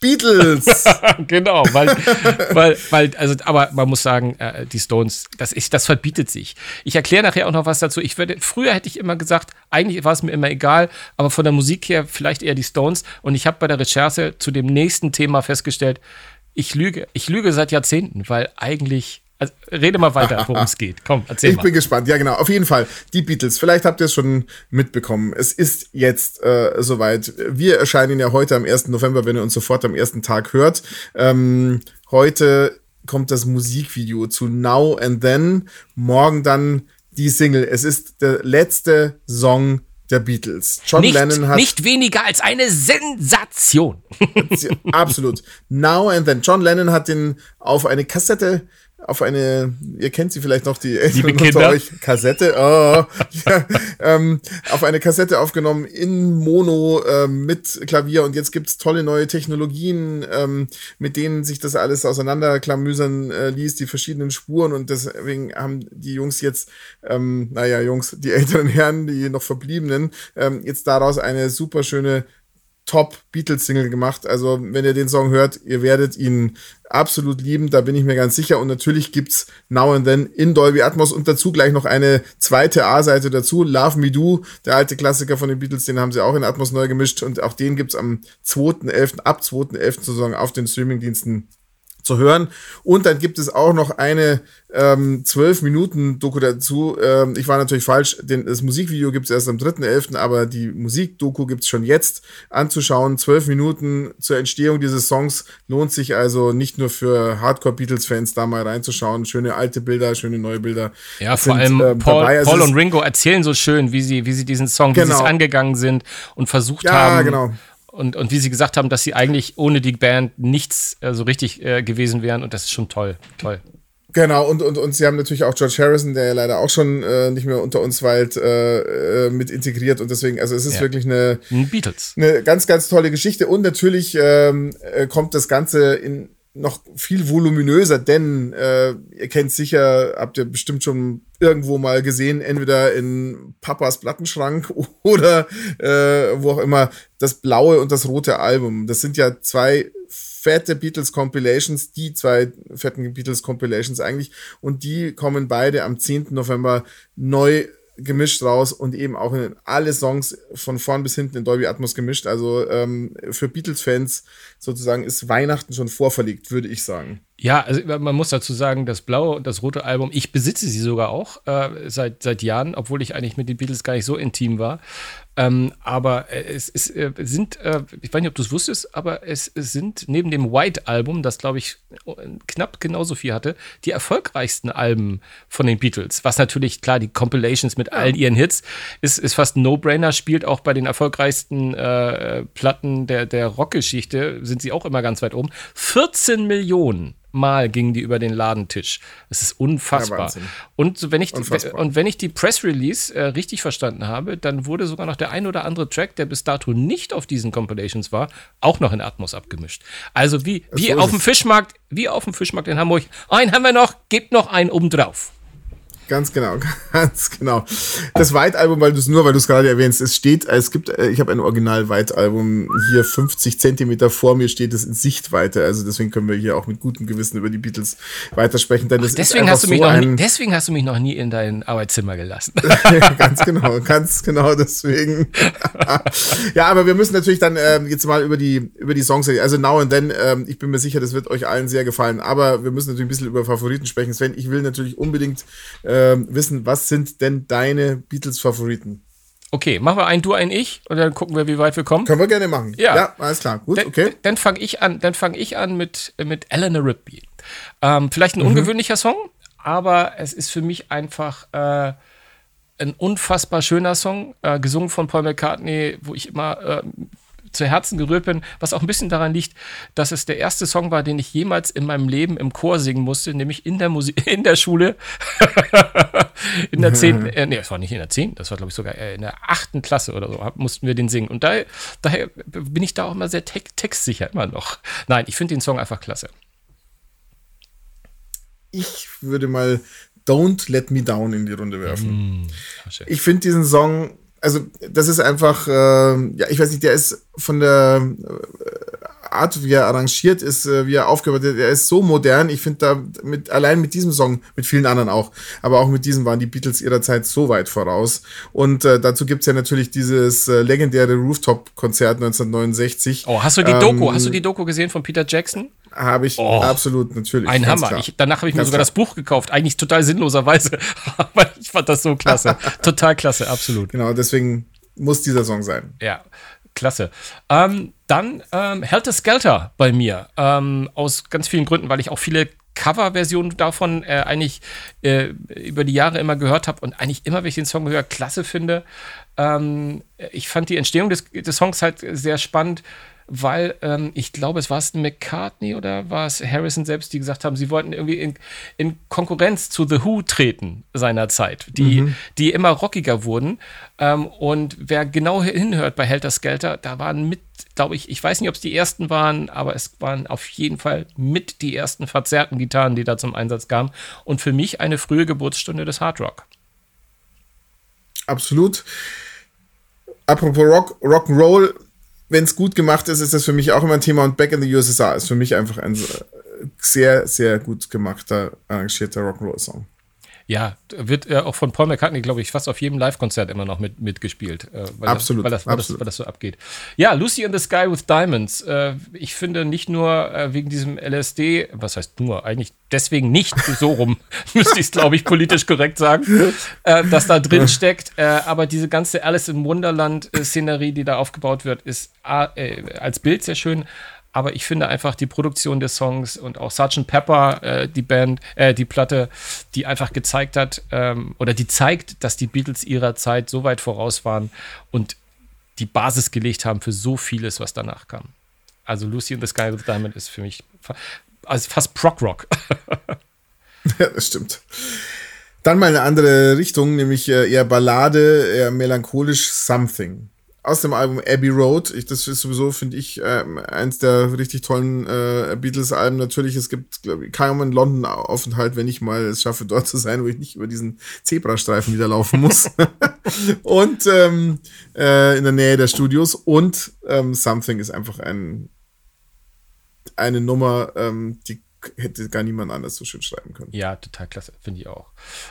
Beatles. genau, weil, weil, weil, also, aber man muss sagen, äh, die Stones, das ist, das verbietet sich. Ich erkläre nachher auch noch was dazu. Ich würde, früher hätte ich immer gesagt, eigentlich war es mir immer egal, aber von der Musik her vielleicht eher die Stones. Und ich habe bei der Recherche zu dem nächsten Thema festgestellt, ich lüge, ich lüge seit Jahrzehnten, weil eigentlich also, rede mal weiter, worum es geht. Komm, erzähl ich mal. Ich bin gespannt. Ja, genau. Auf jeden Fall. Die Beatles. Vielleicht habt ihr es schon mitbekommen. Es ist jetzt äh, soweit. Wir erscheinen ja heute am 1. November, wenn ihr uns sofort am ersten Tag hört. Ähm, heute kommt das Musikvideo zu Now and Then. Morgen dann die Single. Es ist der letzte Song der Beatles. John nicht, Lennon hat. Nicht weniger als eine Sensation. absolut. Now and then. John Lennon hat den auf eine Kassette auf eine, ihr kennt sie vielleicht noch, die Liebe Kinder. euch, Kassette, oh, ja, ähm, auf eine Kassette aufgenommen in Mono ähm, mit Klavier. Und jetzt gibt's tolle neue Technologien, ähm, mit denen sich das alles auseinanderklamüsern äh, ließ, die verschiedenen Spuren. Und deswegen haben die Jungs jetzt, ähm, naja, Jungs, die älteren Herren, die noch verbliebenen, ähm, jetzt daraus eine super schöne Top-Beatles-Single gemacht. Also, wenn ihr den Song hört, ihr werdet ihn absolut lieben, da bin ich mir ganz sicher. Und natürlich gibt's Now and Then in Dolby Atmos und dazu gleich noch eine zweite A-Seite dazu. Love Me Do, der alte Klassiker von den Beatles, den haben sie auch in Atmos neu gemischt und auch den gibt's am 2.11., ab 2.11. sozusagen auf den Streamingdiensten zu hören. Und dann gibt es auch noch eine ähm, 12 Minuten Doku dazu. Ähm, ich war natürlich falsch, denn das Musikvideo gibt es erst am 3.11., aber die Musikdoku gibt es schon jetzt anzuschauen. 12 Minuten zur Entstehung dieses Songs lohnt sich also nicht nur für Hardcore-Beatles-Fans da mal reinzuschauen. Schöne alte Bilder, schöne neue Bilder. Ja, vor allem ähm, Paul, also Paul und Ringo erzählen so schön, wie sie, wie sie diesen Song, genau. wie sie es genau. angegangen sind und versucht ja, haben. Ja, genau und, und wie sie gesagt haben, dass sie eigentlich ohne die Band nichts äh, so richtig äh, gewesen wären und das ist schon toll, toll. Genau, und, und, und sie haben natürlich auch George Harrison, der ja leider auch schon äh, nicht mehr unter uns weilt, äh, äh, mit integriert und deswegen, also es ist ja. wirklich eine, Beatles. eine ganz, ganz tolle Geschichte und natürlich ähm, äh, kommt das Ganze in noch viel voluminöser, denn äh, ihr kennt sicher, habt ihr bestimmt schon irgendwo mal gesehen, entweder in Papas Plattenschrank oder äh, wo auch immer, das blaue und das rote Album. Das sind ja zwei fette Beatles Compilations, die zwei fetten Beatles Compilations eigentlich. Und die kommen beide am 10. November neu gemischt raus und eben auch in alle Songs von vorn bis hinten in Dolby Atmos gemischt. Also ähm, für Beatles-Fans sozusagen ist Weihnachten schon vorverlegt, würde ich sagen. Ja, also man muss dazu sagen, das blaue und das rote Album, ich besitze sie sogar auch äh, seit, seit Jahren, obwohl ich eigentlich mit den Beatles gar nicht so intim war. Ähm, aber es, es äh, sind, äh, ich weiß nicht, ob du es wusstest, aber es, es, sind neben dem White-Album, das glaube ich knapp genauso viel hatte, die erfolgreichsten Alben von den Beatles. Was natürlich, klar, die Compilations mit all ihren Hits ist, ist fast ein No-Brainer, spielt auch bei den erfolgreichsten äh, Platten der, der Rockgeschichte, sind sie auch immer ganz weit oben. 14 Millionen Mal gingen die über den Ladentisch. Das ist unfassbar. Ja, und, wenn ich unfassbar. Die, und wenn ich die Press Release äh, richtig verstanden habe, dann wurde sogar noch der ein oder andere Track, der bis dato nicht auf diesen Compilations war, auch noch in Atmos abgemischt. Also wie, wie so auf dem Fischmarkt, wie auf dem Fischmarkt in Hamburg. Einen haben wir noch, gebt noch einen oben drauf. Ganz genau, ganz genau. Das White-Album, weil du es nur, weil du es gerade erwähnst, es steht, es gibt, äh, ich habe ein Original White-Album hier 50 Zentimeter vor mir steht es in Sichtweite, also deswegen können wir hier auch mit gutem Gewissen über die Beatles weitersprechen. Denn Ach, deswegen hast du mich so noch nie, deswegen hast du mich noch nie in dein Arbeitszimmer gelassen. ganz genau, ganz genau deswegen. ja, aber wir müssen natürlich dann ähm, jetzt mal über die über die Songs, also Now and Then. Ähm, ich bin mir sicher, das wird euch allen sehr gefallen. Aber wir müssen natürlich ein bisschen über Favoriten sprechen. Sven, ich will natürlich unbedingt äh, ähm, wissen, was sind denn deine Beatles-Favoriten? Okay, machen wir ein Du, ein Ich und dann gucken wir, wie weit wir kommen. Können wir gerne machen. Ja, ja alles klar. Gut, okay. Dann fange ich an. Dann fange ich an mit mit Eleanor Rigby. Ähm, vielleicht ein mhm. ungewöhnlicher Song, aber es ist für mich einfach äh, ein unfassbar schöner Song, äh, gesungen von Paul McCartney, wo ich immer äh, zu Herzen gerührt bin, was auch ein bisschen daran liegt, dass es der erste Song war, den ich jemals in meinem Leben im Chor singen musste, nämlich in der Musik, in der Schule. in der zehnten, äh, nee, es war nicht in der zehnten, das war glaube ich sogar äh, in der achten Klasse oder so, mussten wir den singen. Und da, daher bin ich da auch immer sehr te textsicher, immer noch. Nein, ich finde den Song einfach klasse. Ich würde mal Don't Let Me Down in die Runde werfen. Mm, ich finde diesen Song also das ist einfach, äh, ja, ich weiß nicht, der ist von der äh, Art, wie er arrangiert ist, äh, wie er aufgebaut ist, der ist so modern. Ich finde da mit, allein mit diesem Song, mit vielen anderen auch, aber auch mit diesem waren die Beatles ihrer Zeit so weit voraus. Und äh, dazu gibt's ja natürlich dieses äh, legendäre Rooftop-Konzert 1969. Oh, hast du die Doku, ähm, hast du die Doku gesehen von Peter Jackson? Habe ich oh, absolut, natürlich. Ein Hammer. Ich, danach habe ich mir sogar klar. das Buch gekauft. Eigentlich total sinnloserweise. Aber ich fand das so klasse. total klasse, absolut. Genau, deswegen muss dieser Song sein. Ja, klasse. Ähm, dann ähm, Helter Skelter bei mir. Ähm, aus ganz vielen Gründen, weil ich auch viele Coverversionen davon äh, eigentlich äh, über die Jahre immer gehört habe und eigentlich immer, wenn ich den Song höre, klasse finde. Ähm, ich fand die Entstehung des, des Songs halt sehr spannend weil ähm, ich glaube, es war es McCartney oder war es Harrison selbst, die gesagt haben, sie wollten irgendwie in, in Konkurrenz zu The Who treten seinerzeit, die, mhm. die immer rockiger wurden. Ähm, und wer genau hinhört bei Helter Skelter, da waren mit, glaube ich, ich weiß nicht, ob es die ersten waren, aber es waren auf jeden Fall mit die ersten verzerrten Gitarren, die da zum Einsatz kamen. Und für mich eine frühe Geburtsstunde des Hard Rock. Absolut. Apropos Rock, Rock'n'Roll, wenn es gut gemacht ist, ist das für mich auch immer ein Thema. Und Back in the USSR ist für mich einfach ein sehr, sehr gut gemachter, arrangierter Rock'n'Roll-Song. Ja, wird äh, auch von Paul McCartney, glaube ich, fast auf jedem Live-Konzert immer noch mit, mitgespielt. Äh, weil absolut, das, weil, das, weil, absolut. Das, weil, das, so abgeht. Ja, Lucy in the Sky with Diamonds. Äh, ich finde nicht nur äh, wegen diesem LSD, was heißt nur, eigentlich deswegen nicht so rum, müsste ich es, glaube ich, politisch korrekt sagen, äh, dass da drin steckt. Äh, aber diese ganze Alice in Wonderland-Szenerie, die da aufgebaut wird, ist als Bild sehr schön aber ich finde einfach die Produktion des Songs und auch Sgt. Pepper, äh, die Band, äh, die Platte, die einfach gezeigt hat ähm, oder die zeigt, dass die Beatles ihrer Zeit so weit voraus waren und die Basis gelegt haben für so vieles, was danach kam. Also Lucy in the Sky with Diamond ist für mich also fast Prog-Rock. ja, das stimmt. Dann mal eine andere Richtung, nämlich äh, eher Ballade, eher melancholisch Something aus dem Album Abbey Road. Ich, das ist sowieso, finde ich, äh, eins der richtig tollen äh, Beatles-Alben. Natürlich, es gibt, glaube ich, kaum einen London-Aufenthalt, wenn ich mal es schaffe, dort zu sein, wo ich nicht über diesen Zebrastreifen wieder laufen muss. und ähm, äh, in der Nähe der Studios. Und ähm, Something ist einfach ein, eine Nummer, ähm, die hätte gar niemand anders so schön schreiben können. Ja, total klasse, finde ich auch.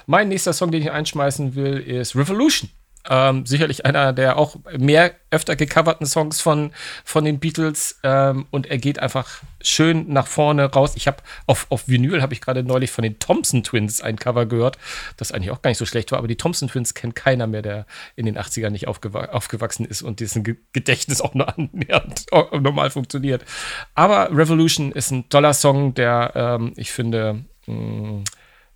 Mein nächster Song, den ich einschmeißen will, ist Revolution. Ähm, sicherlich einer der auch mehr öfter gecoverten Songs von, von den Beatles ähm, und er geht einfach schön nach vorne raus. Ich habe auf, auf Vinyl habe ich gerade neulich von den Thompson Twins ein Cover gehört, das eigentlich auch gar nicht so schlecht war, aber die Thompson Twins kennt keiner mehr, der in den 80ern nicht aufgew aufgewachsen ist und dessen Ge Gedächtnis auch nur annähernd normal funktioniert. Aber Revolution ist ein toller Song, der ähm, ich finde mh, mm,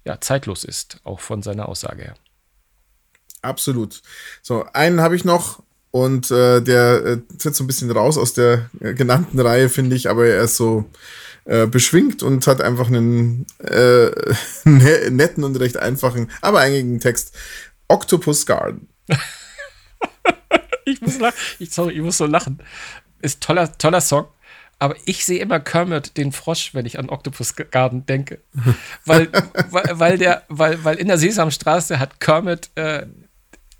ja, zeitlos ist, auch von seiner Aussage her. Absolut. So, einen habe ich noch und äh, der äh, tritt so ein bisschen raus aus der äh, genannten Reihe, finde ich, aber er ist so äh, beschwingt und hat einfach einen äh, ne-, netten und recht einfachen, aber einigen Text. Octopus Garden. ich muss lachen. Ich, sorry, ich muss so lachen. Ist toller, toller Song. Aber ich sehe immer Kermit, den Frosch, wenn ich an Octopus Garden denke. weil, weil, weil, der, weil, weil in der Sesamstraße hat Kermit äh,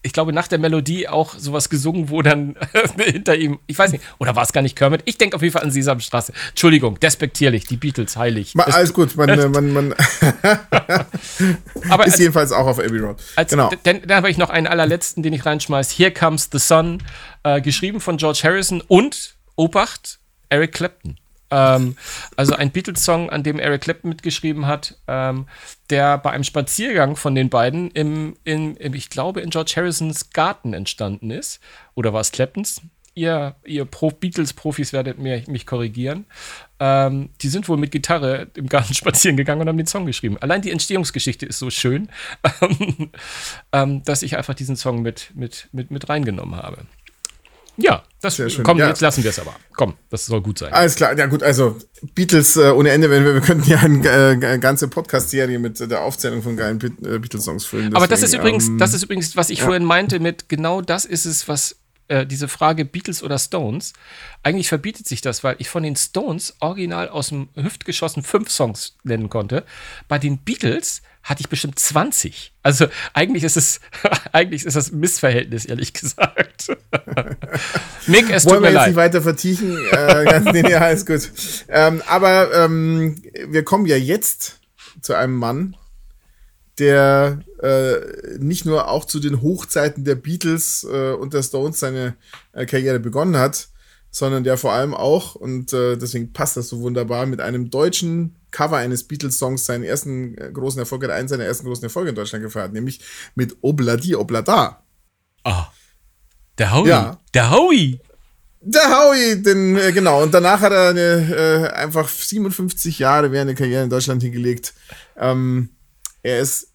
ich glaube, nach der Melodie auch sowas gesungen, wo dann hinter ihm, ich weiß nicht, oder war es gar nicht Kermit? Ich denke auf jeden Fall an Sesamstraße. Entschuldigung, despektierlich, die Beatles, heilig. Ma, alles gut, man, äh, man, man Aber ist als, jedenfalls auch auf Abbey Road. Als, genau. Dann, dann habe ich noch einen allerletzten, den ich reinschmeiß. Here Comes the Sun, äh, geschrieben von George Harrison und, Obacht, Eric Clapton. Ähm, also ein Beatles-Song, an dem Eric Clapton mitgeschrieben hat, ähm, der bei einem Spaziergang von den beiden im, in, im, ich glaube, in George Harrisons Garten entstanden ist. Oder war es Claptons? Ihr, ihr Pro Beatles-Profis werdet mir, mich korrigieren. Ähm, die sind wohl mit Gitarre im Garten spazieren gegangen und haben den Song geschrieben. Allein die Entstehungsgeschichte ist so schön, ähm, dass ich einfach diesen Song mit, mit, mit, mit reingenommen habe. Ja, das Sehr schön. Komm, ja. jetzt lassen wir es aber. Komm, das soll gut sein. Alles klar, ja gut, also Beatles äh, ohne Ende, wenn wir, wir könnten ja eine, äh, eine ganze Podcast-Serie mit der Aufzählung von geilen äh, Beatles-Songs füllen. Deswegen, aber das ist übrigens, ähm, das ist übrigens, was ich ja. vorhin meinte, mit genau das ist es, was äh, diese Frage Beatles oder Stones, eigentlich verbietet sich das, weil ich von den Stones original aus dem Hüftgeschossen fünf Songs nennen konnte. Bei den Beatles hatte ich bestimmt 20. Also eigentlich ist es, eigentlich ist das Missverhältnis, ehrlich gesagt. Nick, es Wollen tut mir wir jetzt nicht weiter vertiefen. äh, ganz, nee, nee, alles gut. Ähm, aber ähm, wir kommen ja jetzt zu einem Mann, der äh, nicht nur auch zu den Hochzeiten der Beatles äh, und der Stones seine äh, Karriere begonnen hat, sondern der vor allem auch, und äh, deswegen passt das so wunderbar, mit einem deutschen Cover eines Beatles-Songs seinen ersten äh, großen Erfolg, einen seiner ersten großen Erfolge in Deutschland gefeiert, nämlich mit Obladi Oblada. Ah. Der Howie. Ja. Der Howie. Der Howie, den, äh, genau. Und danach hat er eine, äh, einfach 57 Jahre während der Karriere in Deutschland hingelegt. Ähm, er ist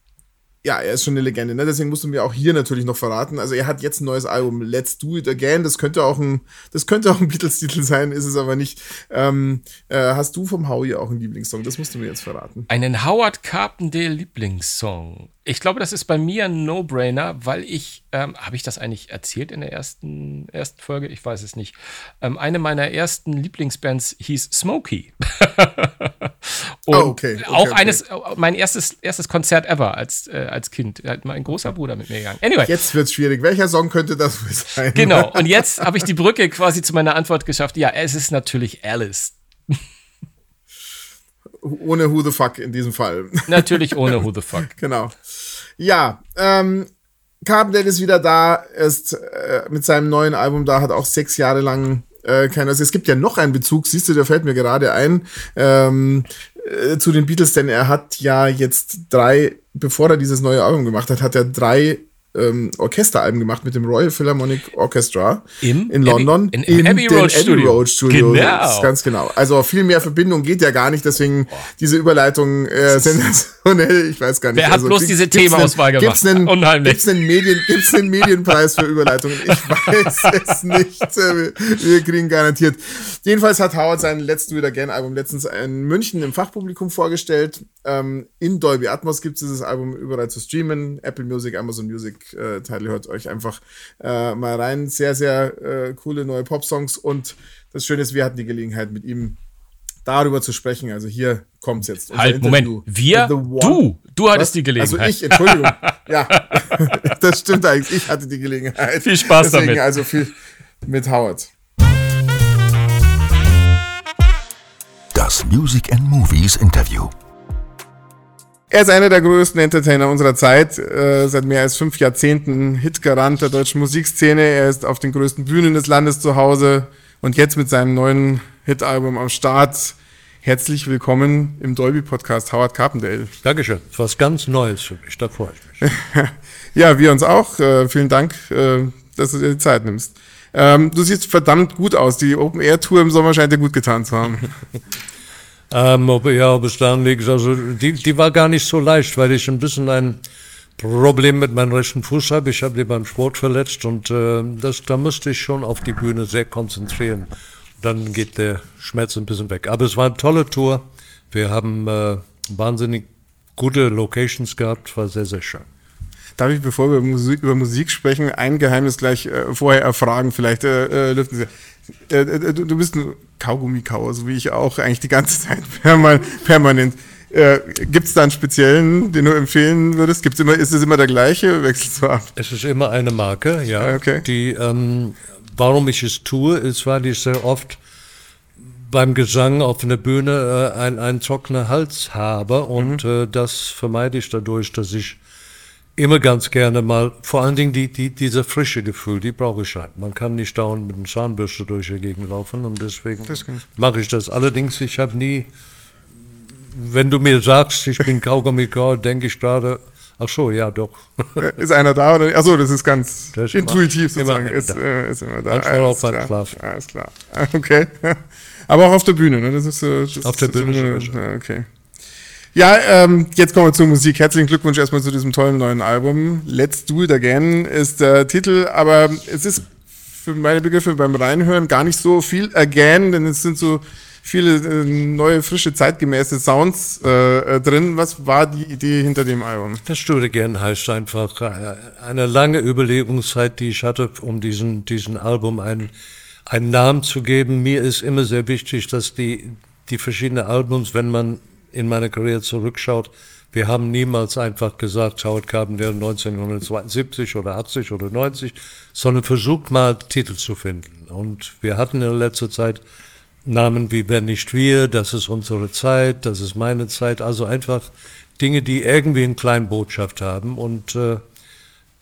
ja, er ist schon eine Legende, ne? Deswegen musst du mir auch hier natürlich noch verraten. Also er hat jetzt ein neues Album, Let's Do It Again. Das könnte auch ein, das könnte auch ein Beatles-Titel sein, ist es aber nicht. Ähm, äh, hast du vom Howie auch einen Lieblingssong? Das musst du mir jetzt verraten. Einen Howard Carpendale Lieblingssong. Ich glaube, das ist bei mir ein No-Brainer, weil ich, ähm, habe ich das eigentlich erzählt in der ersten, ersten Folge? Ich weiß es nicht. Ähm, eine meiner ersten Lieblingsbands hieß Smokey. Und oh, okay, okay, auch okay. eines, mein erstes, erstes Konzert ever als, äh, als Kind. Hat mein großer Bruder mit mir gegangen. Anyway. Jetzt wird es schwierig. Welcher Song könnte das sein? Genau. Und jetzt habe ich die Brücke quasi zu meiner Antwort geschafft. Ja, es ist natürlich Alice. Ohne Who the Fuck in diesem Fall. Natürlich ohne Who the Fuck. genau. Ja, ähm, Carpenter ist wieder da, ist äh, mit seinem neuen Album da, hat auch sechs Jahre lang äh, keiner. Also es gibt ja noch einen Bezug, siehst du, der fällt mir gerade ein. Ähm, äh, zu den Beatles, denn er hat ja jetzt drei, bevor er dieses neue Album gemacht hat, hat er drei ähm, Orchesteralben gemacht mit dem Royal Philharmonic Orchestra Im, in London. In, in, in Abbey Road Abbey Studio. Road Studio. Genau. Ganz genau. Also viel mehr Verbindung geht ja gar nicht, deswegen Boah. diese Überleitung äh, sensationell. Ich weiß gar nicht. Wer hat also, bloß diese Themaauswahl gemacht? Gibt's einen, Unheimlich. Gibt's einen, Medien, gibt's einen Medienpreis für Überleitungen? Ich weiß es nicht. Wir, wir kriegen garantiert. Jedenfalls hat Howard sein Do It Again Album letztens in München im Fachpublikum vorgestellt. Ähm, in Dolby Atmos gibt es dieses Album überall zu streamen. Apple Music, Amazon Music äh, Teile hört euch einfach äh, mal rein. Sehr, sehr äh, coole neue Pop-Songs und das Schöne ist, wir hatten die Gelegenheit mit ihm darüber zu sprechen. Also hier kommt es jetzt. Halt, Moment. Wir? Du? Du hattest Was? die Gelegenheit. Also ich, Entschuldigung. ja, das stimmt eigentlich. Ich hatte die Gelegenheit. Viel Spaß Deswegen damit. Also viel mit Howard. Das Music and Movies Interview. Er ist einer der größten Entertainer unserer Zeit, äh, seit mehr als fünf Jahrzehnten Hitgarant der deutschen Musikszene. Er ist auf den größten Bühnen des Landes zu Hause und jetzt mit seinem neuen Hitalbum am Start. Herzlich willkommen im Dolby Podcast, Howard Carpendale. Dankeschön. Was ganz Neues für mich, da freue ich mich. ja, wir uns auch. Äh, vielen Dank, äh, dass du dir die Zeit nimmst. Ähm, du siehst verdammt gut aus. Die Open Air Tour im Sommer scheint dir gut getan zu haben. Ähm, ob, ja, ob es daran liegt, also die, die war gar nicht so leicht, weil ich ein bisschen ein Problem mit meinem rechten Fuß habe. Ich habe die beim Sport verletzt und äh, das, da musste ich schon auf die Bühne sehr konzentrieren. dann geht der Schmerz ein bisschen weg. Aber es war eine tolle Tour. Wir haben äh, wahnsinnig gute Locations gehabt, war sehr, sehr schön. Darf ich, bevor wir Musik, über Musik sprechen, ein Geheimnis gleich äh, vorher erfragen? Vielleicht äh, äh lüften Sie. Äh, äh, du, du, bist ein Kaugummikauer, so wie ich auch eigentlich die ganze Zeit permanent. Äh, Gibt es da einen speziellen, den du empfehlen würdest? Gibt's immer, ist es immer der gleiche? Wechselst du ab? Es ist immer eine Marke, ja. Okay. Die, ähm, warum ich es tue, ist, weil ich sehr oft beim Gesang auf einer Bühne äh, einen, einen trockenen Hals habe und mhm. äh, das vermeide ich dadurch, dass ich immer ganz gerne mal, vor allen Dingen die, die, diese frische Gefühl, die brauche ich halt. Man kann nicht dauernd mit einem Zahnbürste durch die Gegend laufen und deswegen mache ich das. Allerdings, ich habe nie, wenn du mir sagst, ich bin kaugummi denke ich gerade, ach so, ja, doch. Ist einer da? Oder? Ach so, das ist ganz das intuitiv sozusagen. Immer, ist, äh, ist immer da. Manchmal auch beim Schlafen. Alles klar. Okay. Aber auch auf der Bühne, ne? Das ist, das auf der Bühne. So okay. Ja, ähm, jetzt kommen wir zur Musik. Herzlichen Glückwunsch erstmal zu diesem tollen neuen Album. Let's Do It Again ist der Titel, aber es ist für meine Begriffe beim Reinhören gar nicht so viel Again, denn es sind so viele äh, neue, frische, zeitgemäße Sounds äh, äh drin. Was war die Idee hinter dem Album? Das Do It Again heißt einfach äh, eine lange Überlegungszeit, die ich hatte, um diesen, diesen Album einen, einen Namen zu geben. Mir ist immer sehr wichtig, dass die, die verschiedenen Albums, wenn man in meiner Karriere zurückschaut, wir haben niemals einfach gesagt, Howard Carpenter 1972 oder 80 oder 90, sondern versucht mal Titel zu finden. Und wir hatten in letzter Zeit Namen wie Wenn nicht wir, das ist unsere Zeit, das ist meine Zeit, also einfach Dinge, die irgendwie eine kleine Botschaft haben. Und äh,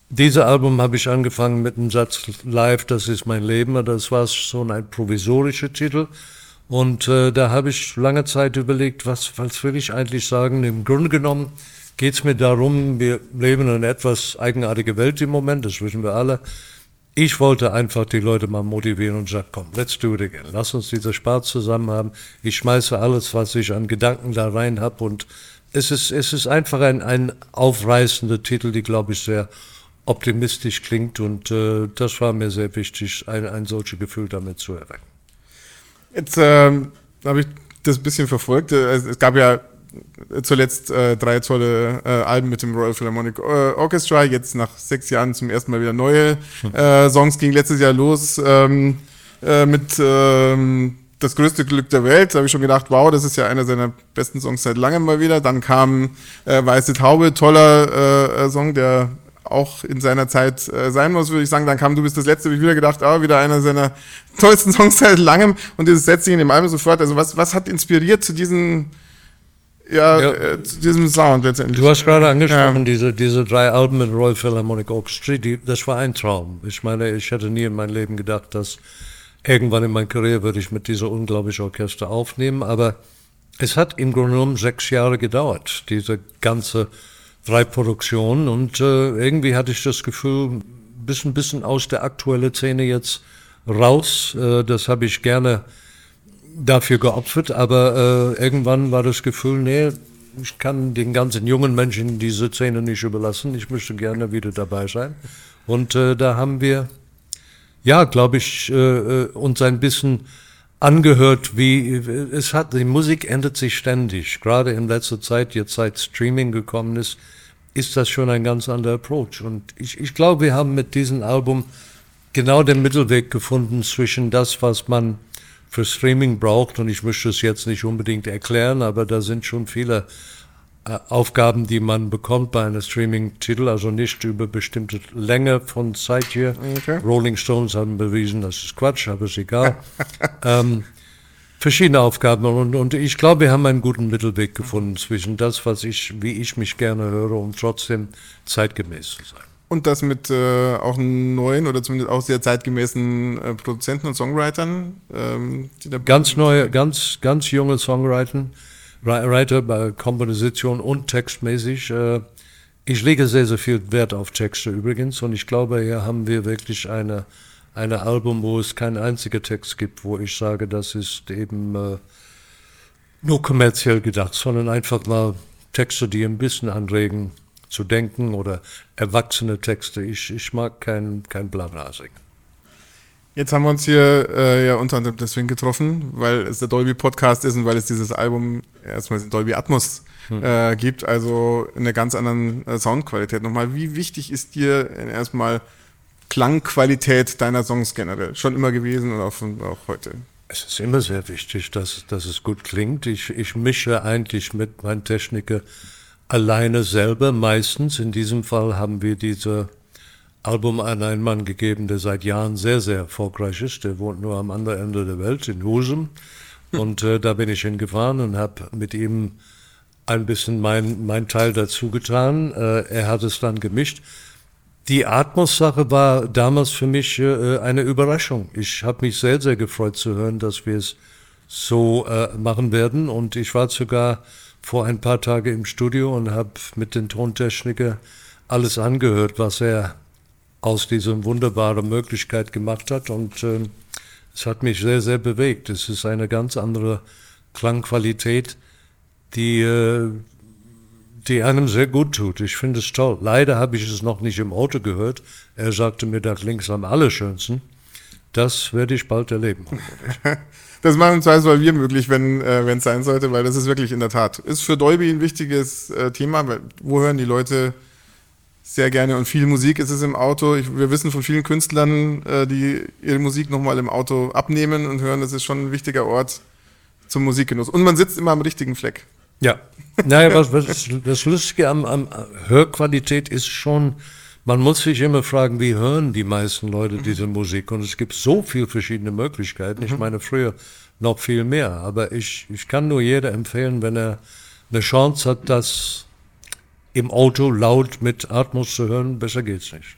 dieses Album habe ich angefangen mit einem Satz live, das ist mein Leben. Das war so ein provisorischer Titel. Und äh, da habe ich lange Zeit überlegt, was, was will ich eigentlich sagen? Im Grunde genommen geht es mir darum, wir leben in einer etwas eigenartige Welt im Moment, das wissen wir alle. Ich wollte einfach die Leute mal motivieren und sagen, komm, let's do it again. Lass uns diese Spaß zusammen haben. Ich schmeiße alles, was ich an Gedanken da rein habe. Und es ist, es ist einfach ein, ein aufreißender Titel, die, glaube ich, sehr optimistisch klingt. Und äh, das war mir sehr wichtig, ein, ein solches Gefühl damit zu erwecken. Jetzt ähm, habe ich das ein bisschen verfolgt. Äh, es gab ja zuletzt äh, drei tolle äh, Alben mit dem Royal Philharmonic äh, Orchestra. Jetzt nach sechs Jahren zum ersten Mal wieder neue äh, Songs. Ging letztes Jahr los ähm, äh, mit ähm, Das größte Glück der Welt. Da habe ich schon gedacht, wow, das ist ja einer seiner besten Songs seit langem mal wieder. Dann kam Weiße Taube, toller Song, der auch in seiner Zeit äh, sein muss, würde ich sagen. Dann kam Du bist das Letzte, habe ich wieder gedacht, ah, wieder einer seiner tollsten Songs seit langem. Und dieses setzt sich in dem Album sofort. Also was, was hat inspiriert zu diesem, ja, ja. Äh, zu diesem Sound letztendlich? Du hast gerade angesprochen, ja. diese, diese drei Alben mit Royal Philharmonic Orchestra, die, das war ein Traum. Ich meine, ich hätte nie in meinem Leben gedacht, dass irgendwann in meiner Karriere würde ich mit dieser unglaublichen Orchester aufnehmen, aber es hat im Grunde genommen sechs Jahre gedauert, diese ganze drei Produktionen und äh, irgendwie hatte ich das Gefühl, ein bisschen, aus der aktuellen Szene jetzt raus. Äh, das habe ich gerne dafür geopfert, aber äh, irgendwann war das Gefühl, nee, ich kann den ganzen jungen Menschen diese Szene nicht überlassen. Ich möchte gerne wieder dabei sein. Und äh, da haben wir, ja, glaube ich, äh, äh, uns ein bisschen angehört, wie es hat, die Musik ändert sich ständig. Gerade in letzter Zeit, jetzt seit Streaming gekommen ist, ist das schon ein ganz anderer Approach. Und ich, ich glaube, wir haben mit diesem Album genau den Mittelweg gefunden zwischen das, was man für Streaming braucht. Und ich möchte es jetzt nicht unbedingt erklären, aber da sind schon viele äh, Aufgaben, die man bekommt bei einem Streaming-Titel, also nicht über bestimmte Länge von Zeit hier. Okay. Rolling Stones haben bewiesen, das ist Quatsch, aber ist egal. ähm, verschiedene Aufgaben und, und ich glaube, wir haben einen guten Mittelweg gefunden zwischen das, was ich, wie ich mich gerne höre und trotzdem zeitgemäß zu sein. Und das mit äh, auch neuen oder zumindest auch sehr zeitgemäßen äh, Produzenten und Songwritern? Ähm, ganz neue, ganz, ganz junge Songwriter, Writer bei Komposition und textmäßig. Äh, ich lege sehr, sehr viel Wert auf Texte übrigens und ich glaube, hier haben wir wirklich eine ein Album, wo es keinen einzigen Text gibt, wo ich sage, das ist eben äh, nur kommerziell gedacht, sondern einfach mal Texte, die ein bisschen anregen zu denken oder erwachsene Texte. Ich, ich mag kein, kein Blabla singen. Jetzt haben wir uns hier äh, ja unter anderem deswegen getroffen, weil es der Dolby Podcast ist und weil es dieses Album erstmal in Dolby Atmos hm. äh, gibt, also in einer ganz anderen äh, Soundqualität. Nochmal, wie wichtig ist dir erstmal Klangqualität deiner Songs generell? Schon immer gewesen und auch, auch heute? Es ist immer sehr wichtig, dass, dass es gut klingt. Ich, ich mische eigentlich mit meinen Techniker alleine selber meistens. In diesem Fall haben wir diese Album an einen Mann gegeben, der seit Jahren sehr, sehr erfolgreich ist. Der wohnt nur am anderen Ende der Welt, in Husum. Und äh, da bin ich hingefahren und habe mit ihm ein bisschen mein, mein Teil dazu getan. Äh, er hat es dann gemischt. Die Atmos-Sache war damals für mich äh, eine Überraschung. Ich habe mich sehr, sehr gefreut zu hören, dass wir es so äh, machen werden. Und ich war sogar vor ein paar Tagen im Studio und habe mit den Tontechniker alles angehört, was er aus dieser wunderbaren Möglichkeit gemacht hat. Und äh, es hat mich sehr, sehr bewegt. Es ist eine ganz andere Klangqualität, die, äh, die einem sehr gut tut. Ich finde es toll. Leider habe ich es noch nicht im Auto gehört. Er sagte mir, das links am allerschönsten. Das werde ich bald erleben. das machen zweifelsfall wir möglich, wenn äh, es sein sollte, weil das ist wirklich in der Tat. Ist für Dolby ein wichtiges äh, Thema. Weil, wo hören die Leute sehr gerne und viel Musik ist es im Auto. Ich, wir wissen von vielen Künstlern, äh, die ihre Musik nochmal im Auto abnehmen und hören, das ist schon ein wichtiger Ort zum Musikgenuss. Und man sitzt immer am richtigen Fleck. Ja, naja, was, was das Lustige am, am Hörqualität ist schon, man muss sich immer fragen, wie hören die meisten Leute diese Musik? Und es gibt so viele verschiedene Möglichkeiten. Ich mhm. meine, früher noch viel mehr. Aber ich, ich kann nur jeder empfehlen, wenn er eine Chance hat, das im Auto laut mit Atmos zu hören, besser geht's nicht.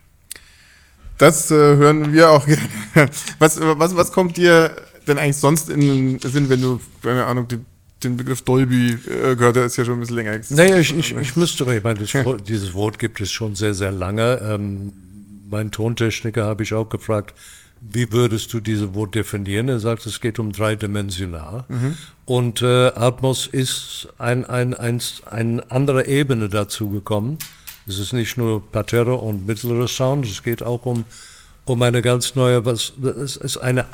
Das äh, hören wir auch gerne. Was, was, was kommt dir denn eigentlich sonst in den Sinn, wenn du, keine Ahnung, den, den Begriff Dolby äh, gehört, der ist ja schon ein bisschen länger existiert. Naja, ich, ich, ich müsste, ich meine, das, dieses Wort gibt es schon sehr, sehr lange. Ähm, mein Tontechniker habe ich auch gefragt, wie würdest du diese Wort definieren? Er sagt, es geht um dreidimensional. Mhm. Und äh, Atmos ist ein, ein, ein, eine andere Ebene dazu gekommen. Es ist nicht nur Parterre und mittlerer Sound, es geht auch um, um eine ganz neue, was, es ist eine,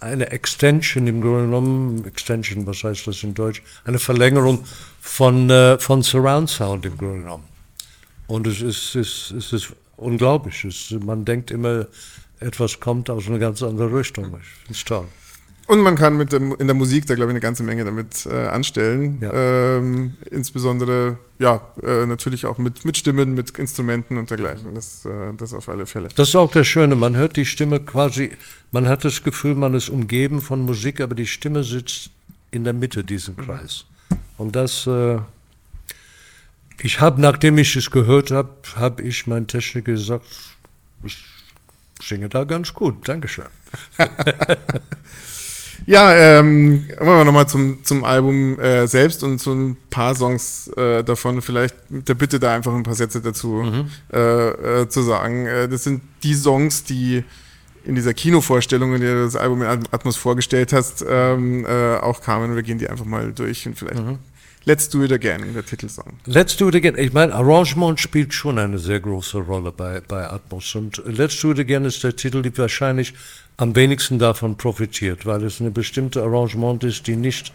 eine Extension im Grunde genommen, Extension, was heißt das in Deutsch? Eine Verlängerung von, äh, von Surround Sound im Grunde genommen. Und es ist, es, es ist unglaublich. Es, man denkt immer, etwas kommt aus einer ganz anderen Richtung. Ich finde es toll. Und man kann mit dem, in der Musik da, glaube ich, eine ganze Menge damit äh, anstellen. Ja. Ähm, insbesondere, ja, äh, natürlich auch mit, mit Stimmen, mit Instrumenten und dergleichen. Das, äh, das auf alle Fälle. Das ist auch das Schöne. Man hört die Stimme quasi, man hat das Gefühl, man ist umgeben von Musik, aber die Stimme sitzt in der Mitte diesen Kreis. Und das, äh, ich habe, nachdem ich es gehört habe, habe ich meinen Techniker gesagt, ich singe da ganz gut. Dankeschön. ja, ähm, kommen wir nochmal zum, zum Album äh, selbst und zu ein paar Songs äh, davon. Vielleicht mit der Bitte, da einfach ein paar Sätze dazu mhm. äh, äh zu sagen. Äh, das sind die Songs, die in dieser Kinovorstellung, in der du das Album in Atmos vorgestellt hast, ähm, äh, auch kamen. Wir gehen die einfach mal durch und vielleicht mhm. Let's Do It Again, der Titelsong. Let's Do It Again. Ich meine, Arrangement spielt schon eine sehr große Rolle bei, bei Atmos. Und Let's Do It Again ist der Titel, der wahrscheinlich am wenigsten davon profitiert, weil es eine bestimmte Arrangement ist, die nicht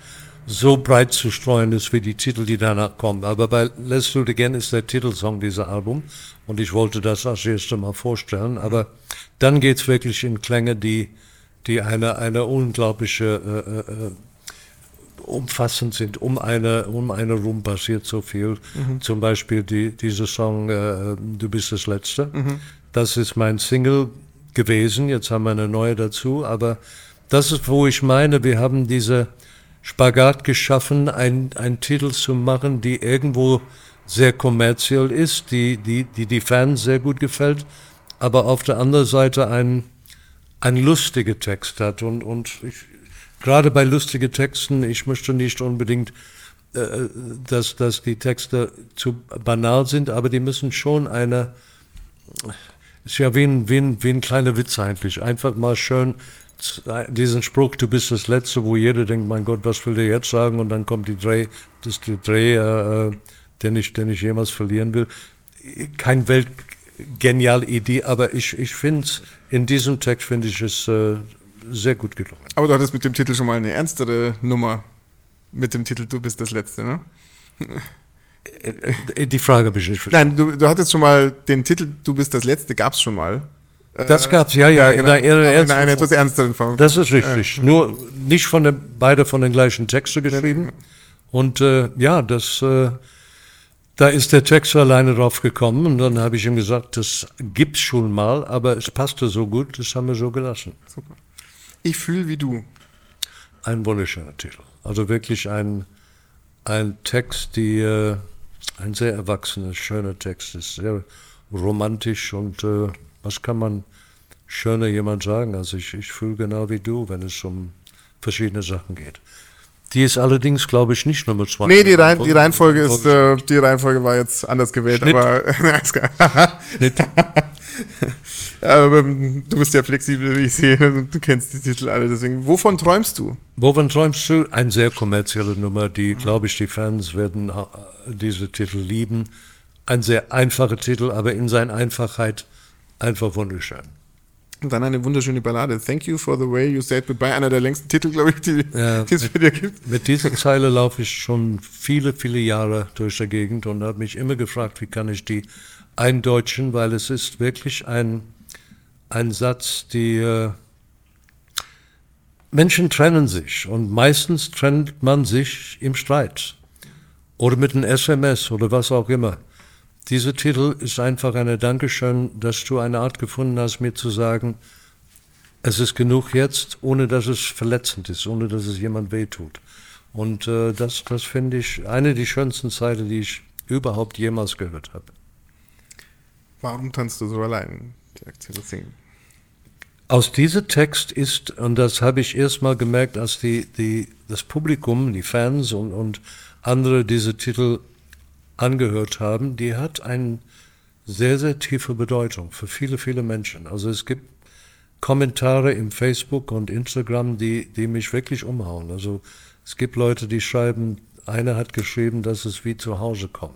so breit zu streuen ist wie die Titel, die danach kommen. Aber bei Let's Do It Again ist der Titelsong dieser Album. Und ich wollte das als erstes Mal vorstellen. Aber dann geht es wirklich in Klänge, die, die eine, eine unglaubliche äh, äh, umfassend sind. Um eine, um eine Rum passiert so viel. Mhm. Zum Beispiel die, diese Song äh, Du bist das Letzte. Mhm. Das ist mein Single gewesen. Jetzt haben wir eine neue dazu. Aber das ist, wo ich meine, wir haben diese Spagat geschaffen, einen Titel zu machen, die irgendwo sehr kommerziell ist, die die, die, die Fans sehr gut gefällt, aber auf der anderen Seite ein, ein lustiger Text hat. Und, und ich, gerade bei lustigen Texten, ich möchte nicht unbedingt, äh, dass, dass die Texte zu banal sind, aber die müssen schon eine, ist ja wie ein, wie ein, wie ein kleiner Witz eigentlich, einfach mal schön diesen Spruch, du bist das Letzte, wo jeder denkt, mein Gott, was will der jetzt sagen? Und dann kommt die Dreh, das die Dreh, äh, den, ich, den ich jemals verlieren will. Kein Welt, geniale Idee, aber ich, ich finde in diesem Text finde ich es äh, sehr gut gelungen. Aber du hattest mit dem Titel schon mal eine ernstere Nummer mit dem Titel Du bist das Letzte, ne? Äh, die Frage habe ich nicht verstanden. Nein, du, du hattest schon mal den Titel Du bist das Letzte, gab es schon mal. Das gab es, ja, ja, in, einer, in einer etwas ernsteren Form. Das ist richtig. Äh. Nur nicht von den, beide von den gleichen Texten geschrieben. Und äh, ja, das, äh, da ist der Text alleine drauf gekommen und dann habe ich ihm gesagt, das gibt's schon mal, aber es passte so gut, das haben wir so gelassen. Super. Ich fühle wie du. Ein wunderschöner Titel. Also wirklich ein, ein Text, die äh, ein sehr erwachsener, schöner Text ist, sehr romantisch und äh, was kann man schöner jemand sagen? Also ich, ich fühle genau wie du, wenn es um verschiedene Sachen geht. Die ist allerdings, glaube ich, nicht Nummer zwei. Nee, die, Rein, die Reihenfolge ist, äh, die Reihenfolge war jetzt anders gewählt, Schnitt. aber Schnitt. aber du bist ja flexibel, wie ich sehe, du kennst die Titel alle, deswegen. Wovon träumst du? Wovon träumst du? Eine sehr kommerzielle Nummer, die, glaube ich, die Fans werden äh, diese Titel lieben. Ein sehr einfacher Titel, aber in seiner Einfachheit einfach wunderschön. Und dann eine wunderschöne Ballade. Thank you for the way you said goodbye. Einer der längsten Titel, glaube ich, die, ja, die es für dir gibt. Mit dieser Zeile laufe ich schon viele, viele Jahre durch die Gegend und habe mich immer gefragt, wie kann ich die eindeutschen, weil es ist wirklich ein, ein Satz, die äh, Menschen trennen sich und meistens trennt man sich im Streit oder mit einem SMS oder was auch immer. Dieser Titel ist einfach eine Dankeschön, dass du eine Art gefunden hast, mir zu sagen, es ist genug jetzt, ohne dass es verletzend ist, ohne dass es jemand wehtut. Und äh, das, das finde ich eine der schönsten Zeilen, die ich überhaupt jemals gehört habe. Warum tanzt du so allein? Aus diesem Text ist, und das habe ich erst mal gemerkt, als die, die, das Publikum, die Fans und, und andere diese Titel angehört haben, die hat eine sehr, sehr tiefe Bedeutung für viele, viele Menschen. Also es gibt Kommentare im Facebook und Instagram, die, die mich wirklich umhauen. Also es gibt Leute, die schreiben, einer hat geschrieben, dass es wie zu Hause kommt.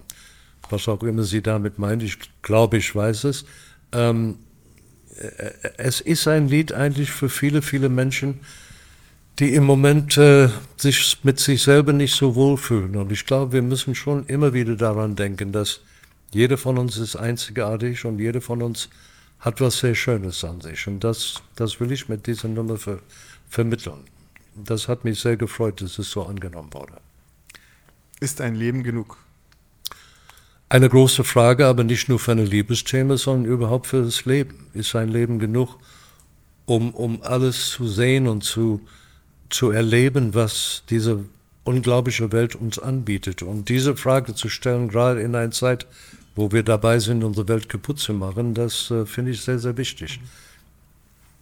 Was auch immer sie damit meint, ich glaube, ich weiß es. Ähm, äh, es ist ein Lied eigentlich für viele, viele Menschen, die im Moment äh, sich mit sich selber nicht so wohlfühlen. Und ich glaube, wir müssen schon immer wieder daran denken, dass jeder von uns ist einzigartig und jeder von uns hat was sehr Schönes an sich. Und das, das will ich mit dieser Nummer ver vermitteln. Das hat mich sehr gefreut, dass es so angenommen wurde. Ist ein Leben genug? Eine große Frage, aber nicht nur für ein Liebesthema, sondern überhaupt für das Leben. Ist ein Leben genug, um, um alles zu sehen und zu, zu erleben, was diese unglaubliche Welt uns anbietet. Und diese Frage zu stellen, gerade in einer Zeit, wo wir dabei sind, unsere Welt kaputt zu machen, das äh, finde ich sehr, sehr wichtig.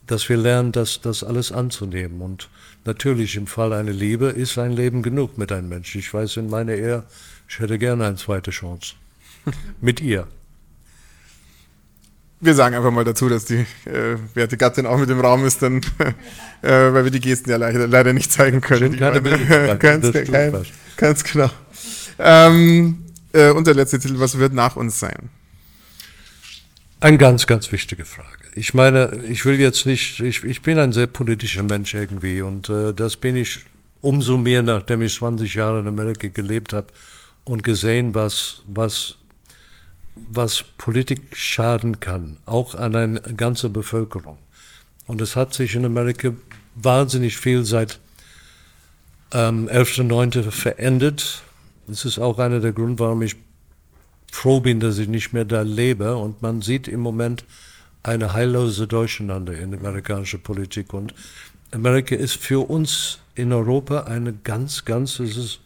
Dass wir lernen, das, das alles anzunehmen. Und natürlich im Fall einer Liebe ist ein Leben genug mit einem Menschen. Ich weiß in meiner Ehe, ich hätte gerne eine zweite Chance. mit ihr. Wir sagen einfach mal dazu, dass die äh, werte Gattin auch mit im Raum ist, dann, äh, weil wir die Gesten ja leider, leider nicht zeigen können. Ganz, kein, ganz genau. Ähm, äh, und der letzte Titel, was wird nach uns sein? Eine ganz, ganz wichtige Frage. Ich meine, ich will jetzt nicht, ich, ich bin ein sehr politischer Mensch irgendwie und äh, das bin ich umso mehr, nachdem ich 20 Jahre in Amerika gelebt habe und gesehen, was, was was Politik schaden kann, auch an eine ganze Bevölkerung. Und es hat sich in Amerika wahnsinnig viel seit ähm, 11.9. verändert. Das ist auch einer der Gründe, warum ich froh bin, dass ich nicht mehr da lebe. Und man sieht im Moment eine heillose Durcheinander in der amerikanischen Politik. Und Amerika ist für uns in Europa eine ganz, ganz, es ist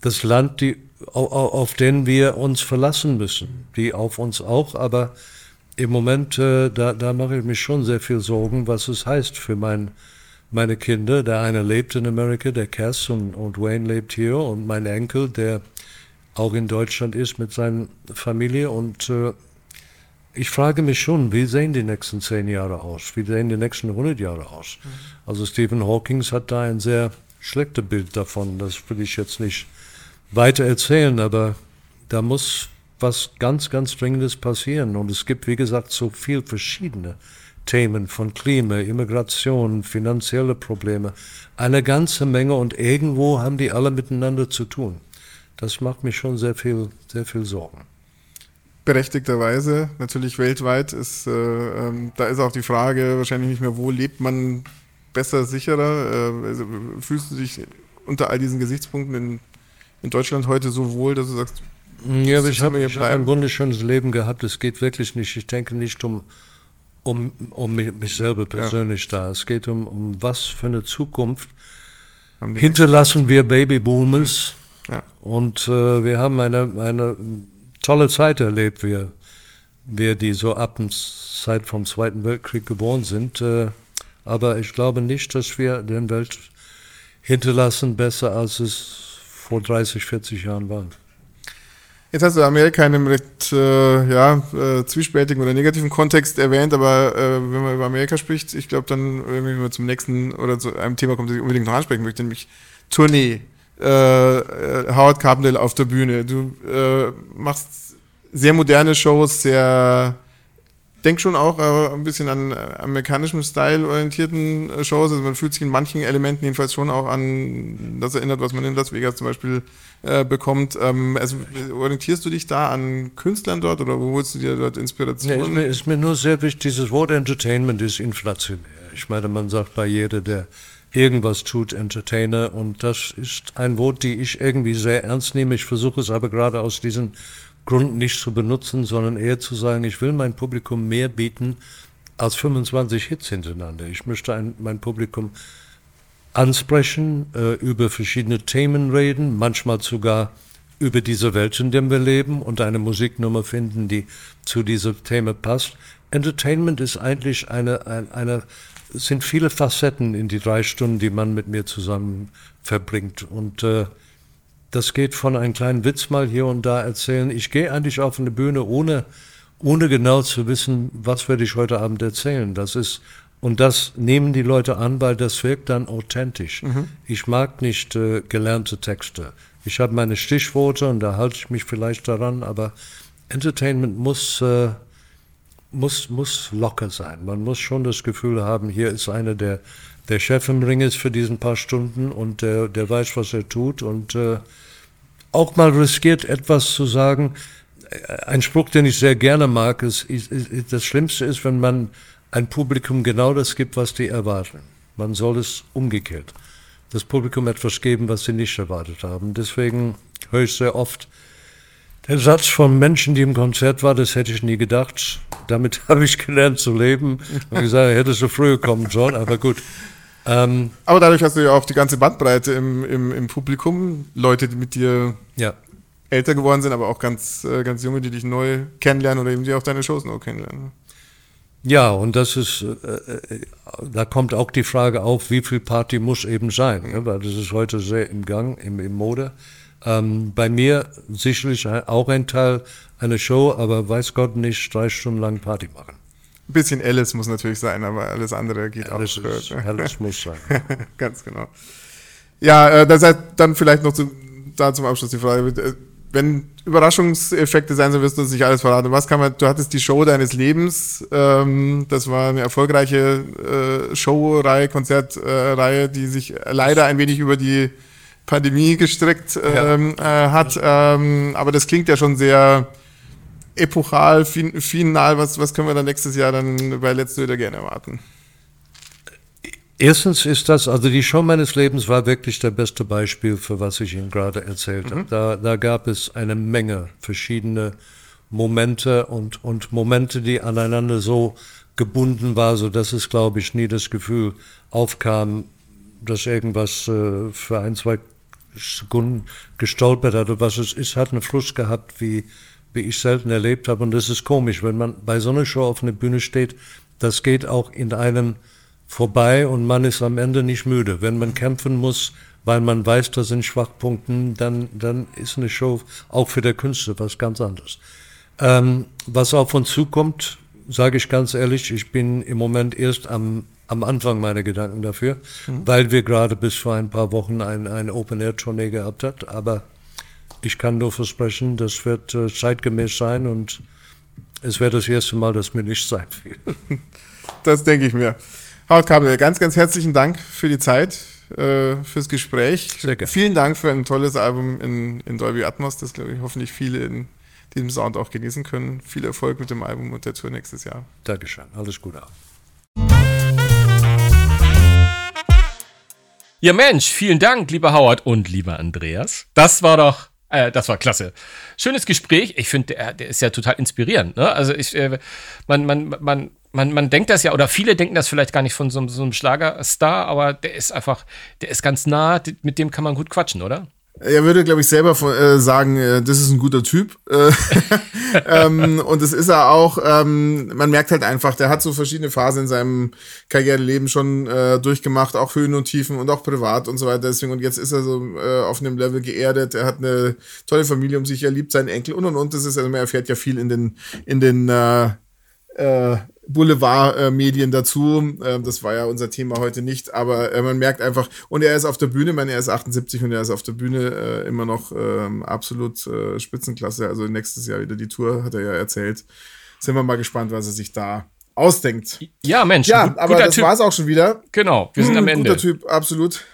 das Land, die auf den wir uns verlassen müssen, die auf uns auch, aber im Moment, äh, da, da mache ich mich schon sehr viel Sorgen, was es heißt für mein, meine Kinder. Der eine lebt in Amerika, der Cass und, und Wayne lebt hier und mein Enkel, der auch in Deutschland ist mit seiner Familie und äh, ich frage mich schon, wie sehen die nächsten zehn Jahre aus? Wie sehen die nächsten 100 Jahre aus? Mhm. Also Stephen Hawking hat da ein sehr schlechtes Bild davon. Das will ich jetzt nicht weiter erzählen, aber da muss was ganz, ganz Dringendes passieren. Und es gibt, wie gesagt, so viel verschiedene Themen von Klima, Immigration, finanzielle Probleme, eine ganze Menge und irgendwo haben die alle miteinander zu tun. Das macht mich schon sehr viel, sehr viel Sorgen. Berechtigterweise, natürlich weltweit ist, äh, ähm, da ist auch die Frage wahrscheinlich nicht mehr, wo lebt man besser, sicherer. Äh, also fühlst du dich unter all diesen Gesichtspunkten in, in Deutschland heute so wohl, dass du sagst, ja, aber ich habe hab ein wunderschönes Leben gehabt. Es geht wirklich nicht. Ich denke nicht um, um, um mich, mich selber persönlich ja. da. Es geht um, um was für eine Zukunft hinterlassen wir Babyboomers. Ja. Und äh, wir haben eine, eine tolle Zeit erlebt, wir, wir die so ab der Zeit vom Zweiten Weltkrieg geboren sind. Äh, aber ich glaube nicht, dass wir den Welt hinterlassen besser, als es vor 30, 40 Jahren war. Jetzt hast du Amerika in einem recht äh, ja, äh, zwiespältigen oder negativen Kontext erwähnt, aber äh, wenn man über Amerika spricht, ich glaube dann, wenn wir zum nächsten oder zu einem Thema kommen, das ich unbedingt noch ansprechen möchte, nämlich Tournee. Äh, äh, Howard Carpendale auf der Bühne. Du äh, machst sehr moderne Shows, sehr denk schon auch äh, ein bisschen an äh, amerikanischem Style orientierten äh, Shows. Also man fühlt sich in manchen Elementen jedenfalls schon auch an das erinnert, was man in Las Vegas zum Beispiel äh, bekommt. Ähm, also orientierst du dich da an Künstlern dort oder wo holst du dir dort Inspiration? Nee, ist, mir, ist mir nur sehr wichtig, dieses Wort Entertainment ist inflationär. Ich meine, man sagt bei jeder, der irgendwas tut, Entertainer. Und das ist ein Wort, die ich irgendwie sehr ernst nehme. Ich versuche es aber gerade aus diesem Grund nicht zu benutzen, sondern eher zu sagen, ich will mein Publikum mehr bieten als 25 Hits hintereinander. Ich möchte ein, mein Publikum ansprechen, äh, über verschiedene Themen reden, manchmal sogar über diese Welt, in der wir leben und eine Musiknummer finden, die zu diesem Thema passt. Entertainment ist eigentlich eine, eine, eine sind viele Facetten in die drei Stunden, die man mit mir zusammen verbringt. Und äh, das geht von einem kleinen Witz mal hier und da erzählen. Ich gehe eigentlich auf eine Bühne, ohne, ohne genau zu wissen, was werde ich heute Abend erzählen. Das ist, und das nehmen die Leute an, weil das wirkt dann authentisch. Mhm. Ich mag nicht äh, gelernte Texte. Ich habe meine Stichworte und da halte ich mich vielleicht daran, aber Entertainment muss äh, muss, muss locker sein. Man muss schon das Gefühl haben, hier ist einer, der, der Chef im Ring ist für diesen paar Stunden und der, der weiß, was er tut und äh, auch mal riskiert, etwas zu sagen. Ein Spruch, den ich sehr gerne mag, ist, ist, ist, das Schlimmste ist, wenn man ein Publikum genau das gibt, was die erwarten. Man soll es umgekehrt. Das Publikum etwas geben, was sie nicht erwartet haben. Deswegen höre ich sehr oft, der Satz von Menschen, die im Konzert war, das hätte ich nie gedacht. Damit habe ich gelernt zu leben. Und gesagt, hätte so früher kommen sollen, aber gut. Ähm, aber dadurch hast du ja auch die ganze Bandbreite im, im, im Publikum. Leute, die mit dir ja. älter geworden sind, aber auch ganz, äh, ganz junge, die dich neu kennenlernen oder eben die auch deine Shows neu kennenlernen. Ja, und das ist, äh, äh, da kommt auch die Frage auf, wie viel Party muss eben sein, ne? weil das ist heute sehr im Gang, im, im Mode. Ähm, bei mir sicherlich auch ein Teil einer Show, aber weiß Gott nicht drei Stunden lang Party machen. Ein bisschen Alice muss natürlich sein, aber alles andere geht Alice auch. Ist, Alice muss sein. Ganz genau. Ja, äh, dann vielleicht noch zu, da zum Abschluss die Frage. Äh, wenn Überraschungseffekte sein sollen, wirst du uns nicht alles verraten. Was kann man, du hattest die Show deines Lebens, ähm, das war eine erfolgreiche äh, Showreihe, Konzertreihe, die sich leider ein wenig über die Pandemie gestreckt ähm, ja. äh, hat. Ähm, aber das klingt ja schon sehr epochal, fin final. Was, was können wir dann nächstes Jahr dann bei Let's Do It Again erwarten? Erstens ist das, also die Show meines Lebens war wirklich der beste Beispiel für was ich Ihnen gerade erzählt habe. Mhm. Da, da gab es eine Menge verschiedene Momente und, und Momente, die aneinander so gebunden waren, so dass es, glaube ich, nie das Gefühl aufkam, dass irgendwas äh, für ein, zwei Sekunden gestolpert hat oder was es ist, hat einen Fluss gehabt, wie, wie ich selten erlebt habe. Und das ist komisch, wenn man bei so einer Show auf einer Bühne steht, das geht auch in einem vorbei und man ist am Ende nicht müde. Wenn man kämpfen muss, weil man weiß, das sind Schwachpunkten, dann, dann ist eine Show auch für der Künstler was ganz anderes. Ähm, was auf uns zukommt, sage ich ganz ehrlich, ich bin im Moment erst am am Anfang meine Gedanken dafür, mhm. weil wir gerade bis vor ein paar Wochen ein, ein Open-Air-Tournee gehabt hat. Aber ich kann nur versprechen, das wird äh, zeitgemäß sein und es wäre das erste Mal, dass mir nicht sein wird. Das denke ich mir. Haut Kabel, ganz, ganz herzlichen Dank für die Zeit, äh, fürs Gespräch. Sehr gerne. Vielen Dank für ein tolles Album in, in Dolby Atmos, das, glaube ich, hoffentlich viele in diesem Sound auch genießen können. Viel Erfolg mit dem Album und der Tour nächstes Jahr. Dankeschön. Alles Gute. Ja, Mensch, vielen Dank, lieber Howard und lieber Andreas. Das war doch, äh, das war klasse. Schönes Gespräch. Ich finde, der, der ist ja total inspirierend. Ne? Also ich, äh, man, man, man, man, man denkt das ja, oder viele denken das vielleicht gar nicht von so, so einem Schlagerstar, aber der ist einfach, der ist ganz nah, mit dem kann man gut quatschen, oder? Er würde, glaube ich, selber von, äh, sagen, äh, das ist ein guter Typ. Äh, ähm, und das ist er auch. Ähm, man merkt halt einfach, der hat so verschiedene Phasen in seinem Karriereleben schon äh, durchgemacht, auch Höhen und Tiefen und auch privat und so weiter. Deswegen, und jetzt ist er so äh, auf einem Level geerdet. Er hat eine tolle Familie um sich, er liebt seinen Enkel und und und. Das ist, also man erfährt ja viel in den, in den äh, Boulevard-Medien dazu. Ähm, das war ja unser Thema heute nicht, aber äh, man merkt einfach, und er ist auf der Bühne, ich meine, er ist 78 und er ist auf der Bühne äh, immer noch ähm, absolut äh, Spitzenklasse. Also nächstes Jahr wieder die Tour, hat er ja erzählt. Sind wir mal gespannt, was er sich da ausdenkt. Ja, Mensch. Ja, gut, aber das war es auch schon wieder. Genau, wir sind am Ende. Guter Typ, absolut.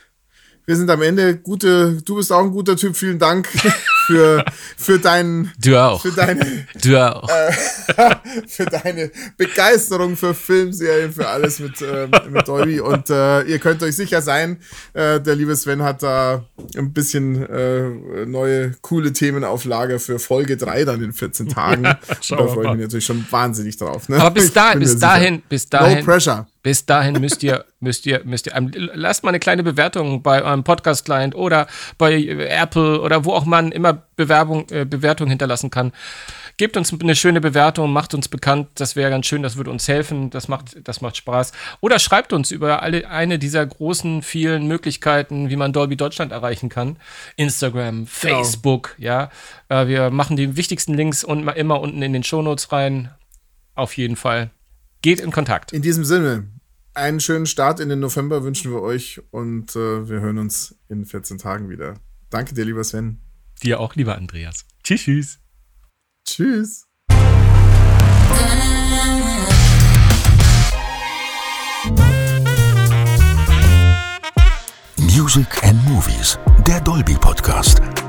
Wir sind am Ende. Gute, du bist auch ein guter Typ. Vielen Dank für, für deinen. Du auch. Für deine. Du auch. Äh, für deine Begeisterung für Filmserien, für alles mit, äh, mit Dolby. Und äh, ihr könnt euch sicher sein, äh, der liebe Sven hat da ein bisschen äh, neue, coole Themen auf Lager für Folge 3 dann in 14 Tagen. da freue ich mich natürlich schon wahnsinnig drauf. Ne? Aber bis, da, bis dahin, bis dahin. No pressure. Bis dahin müsst ihr, müsst ihr, müsst ihr, lasst mal eine kleine Bewertung bei eurem Podcast-Client oder bei Apple oder wo auch man immer Bewerbung, äh, Bewertung hinterlassen kann. Gebt uns eine schöne Bewertung, macht uns bekannt. Das wäre ganz schön, das würde uns helfen. Das macht, das macht Spaß. Oder schreibt uns über alle, eine dieser großen, vielen Möglichkeiten, wie man Dolby Deutschland erreichen kann. Instagram, genau. Facebook, genau. ja. Äh, wir machen die wichtigsten Links und immer unten in den Shownotes rein. Auf jeden Fall. Geht in Kontakt. In diesem Sinne, einen schönen Start in den November wünschen wir euch und äh, wir hören uns in 14 Tagen wieder. Danke dir, lieber Sven. Dir auch, lieber Andreas. Tschüss, tschüss. Tschüss. Music and Movies, der Dolby Podcast.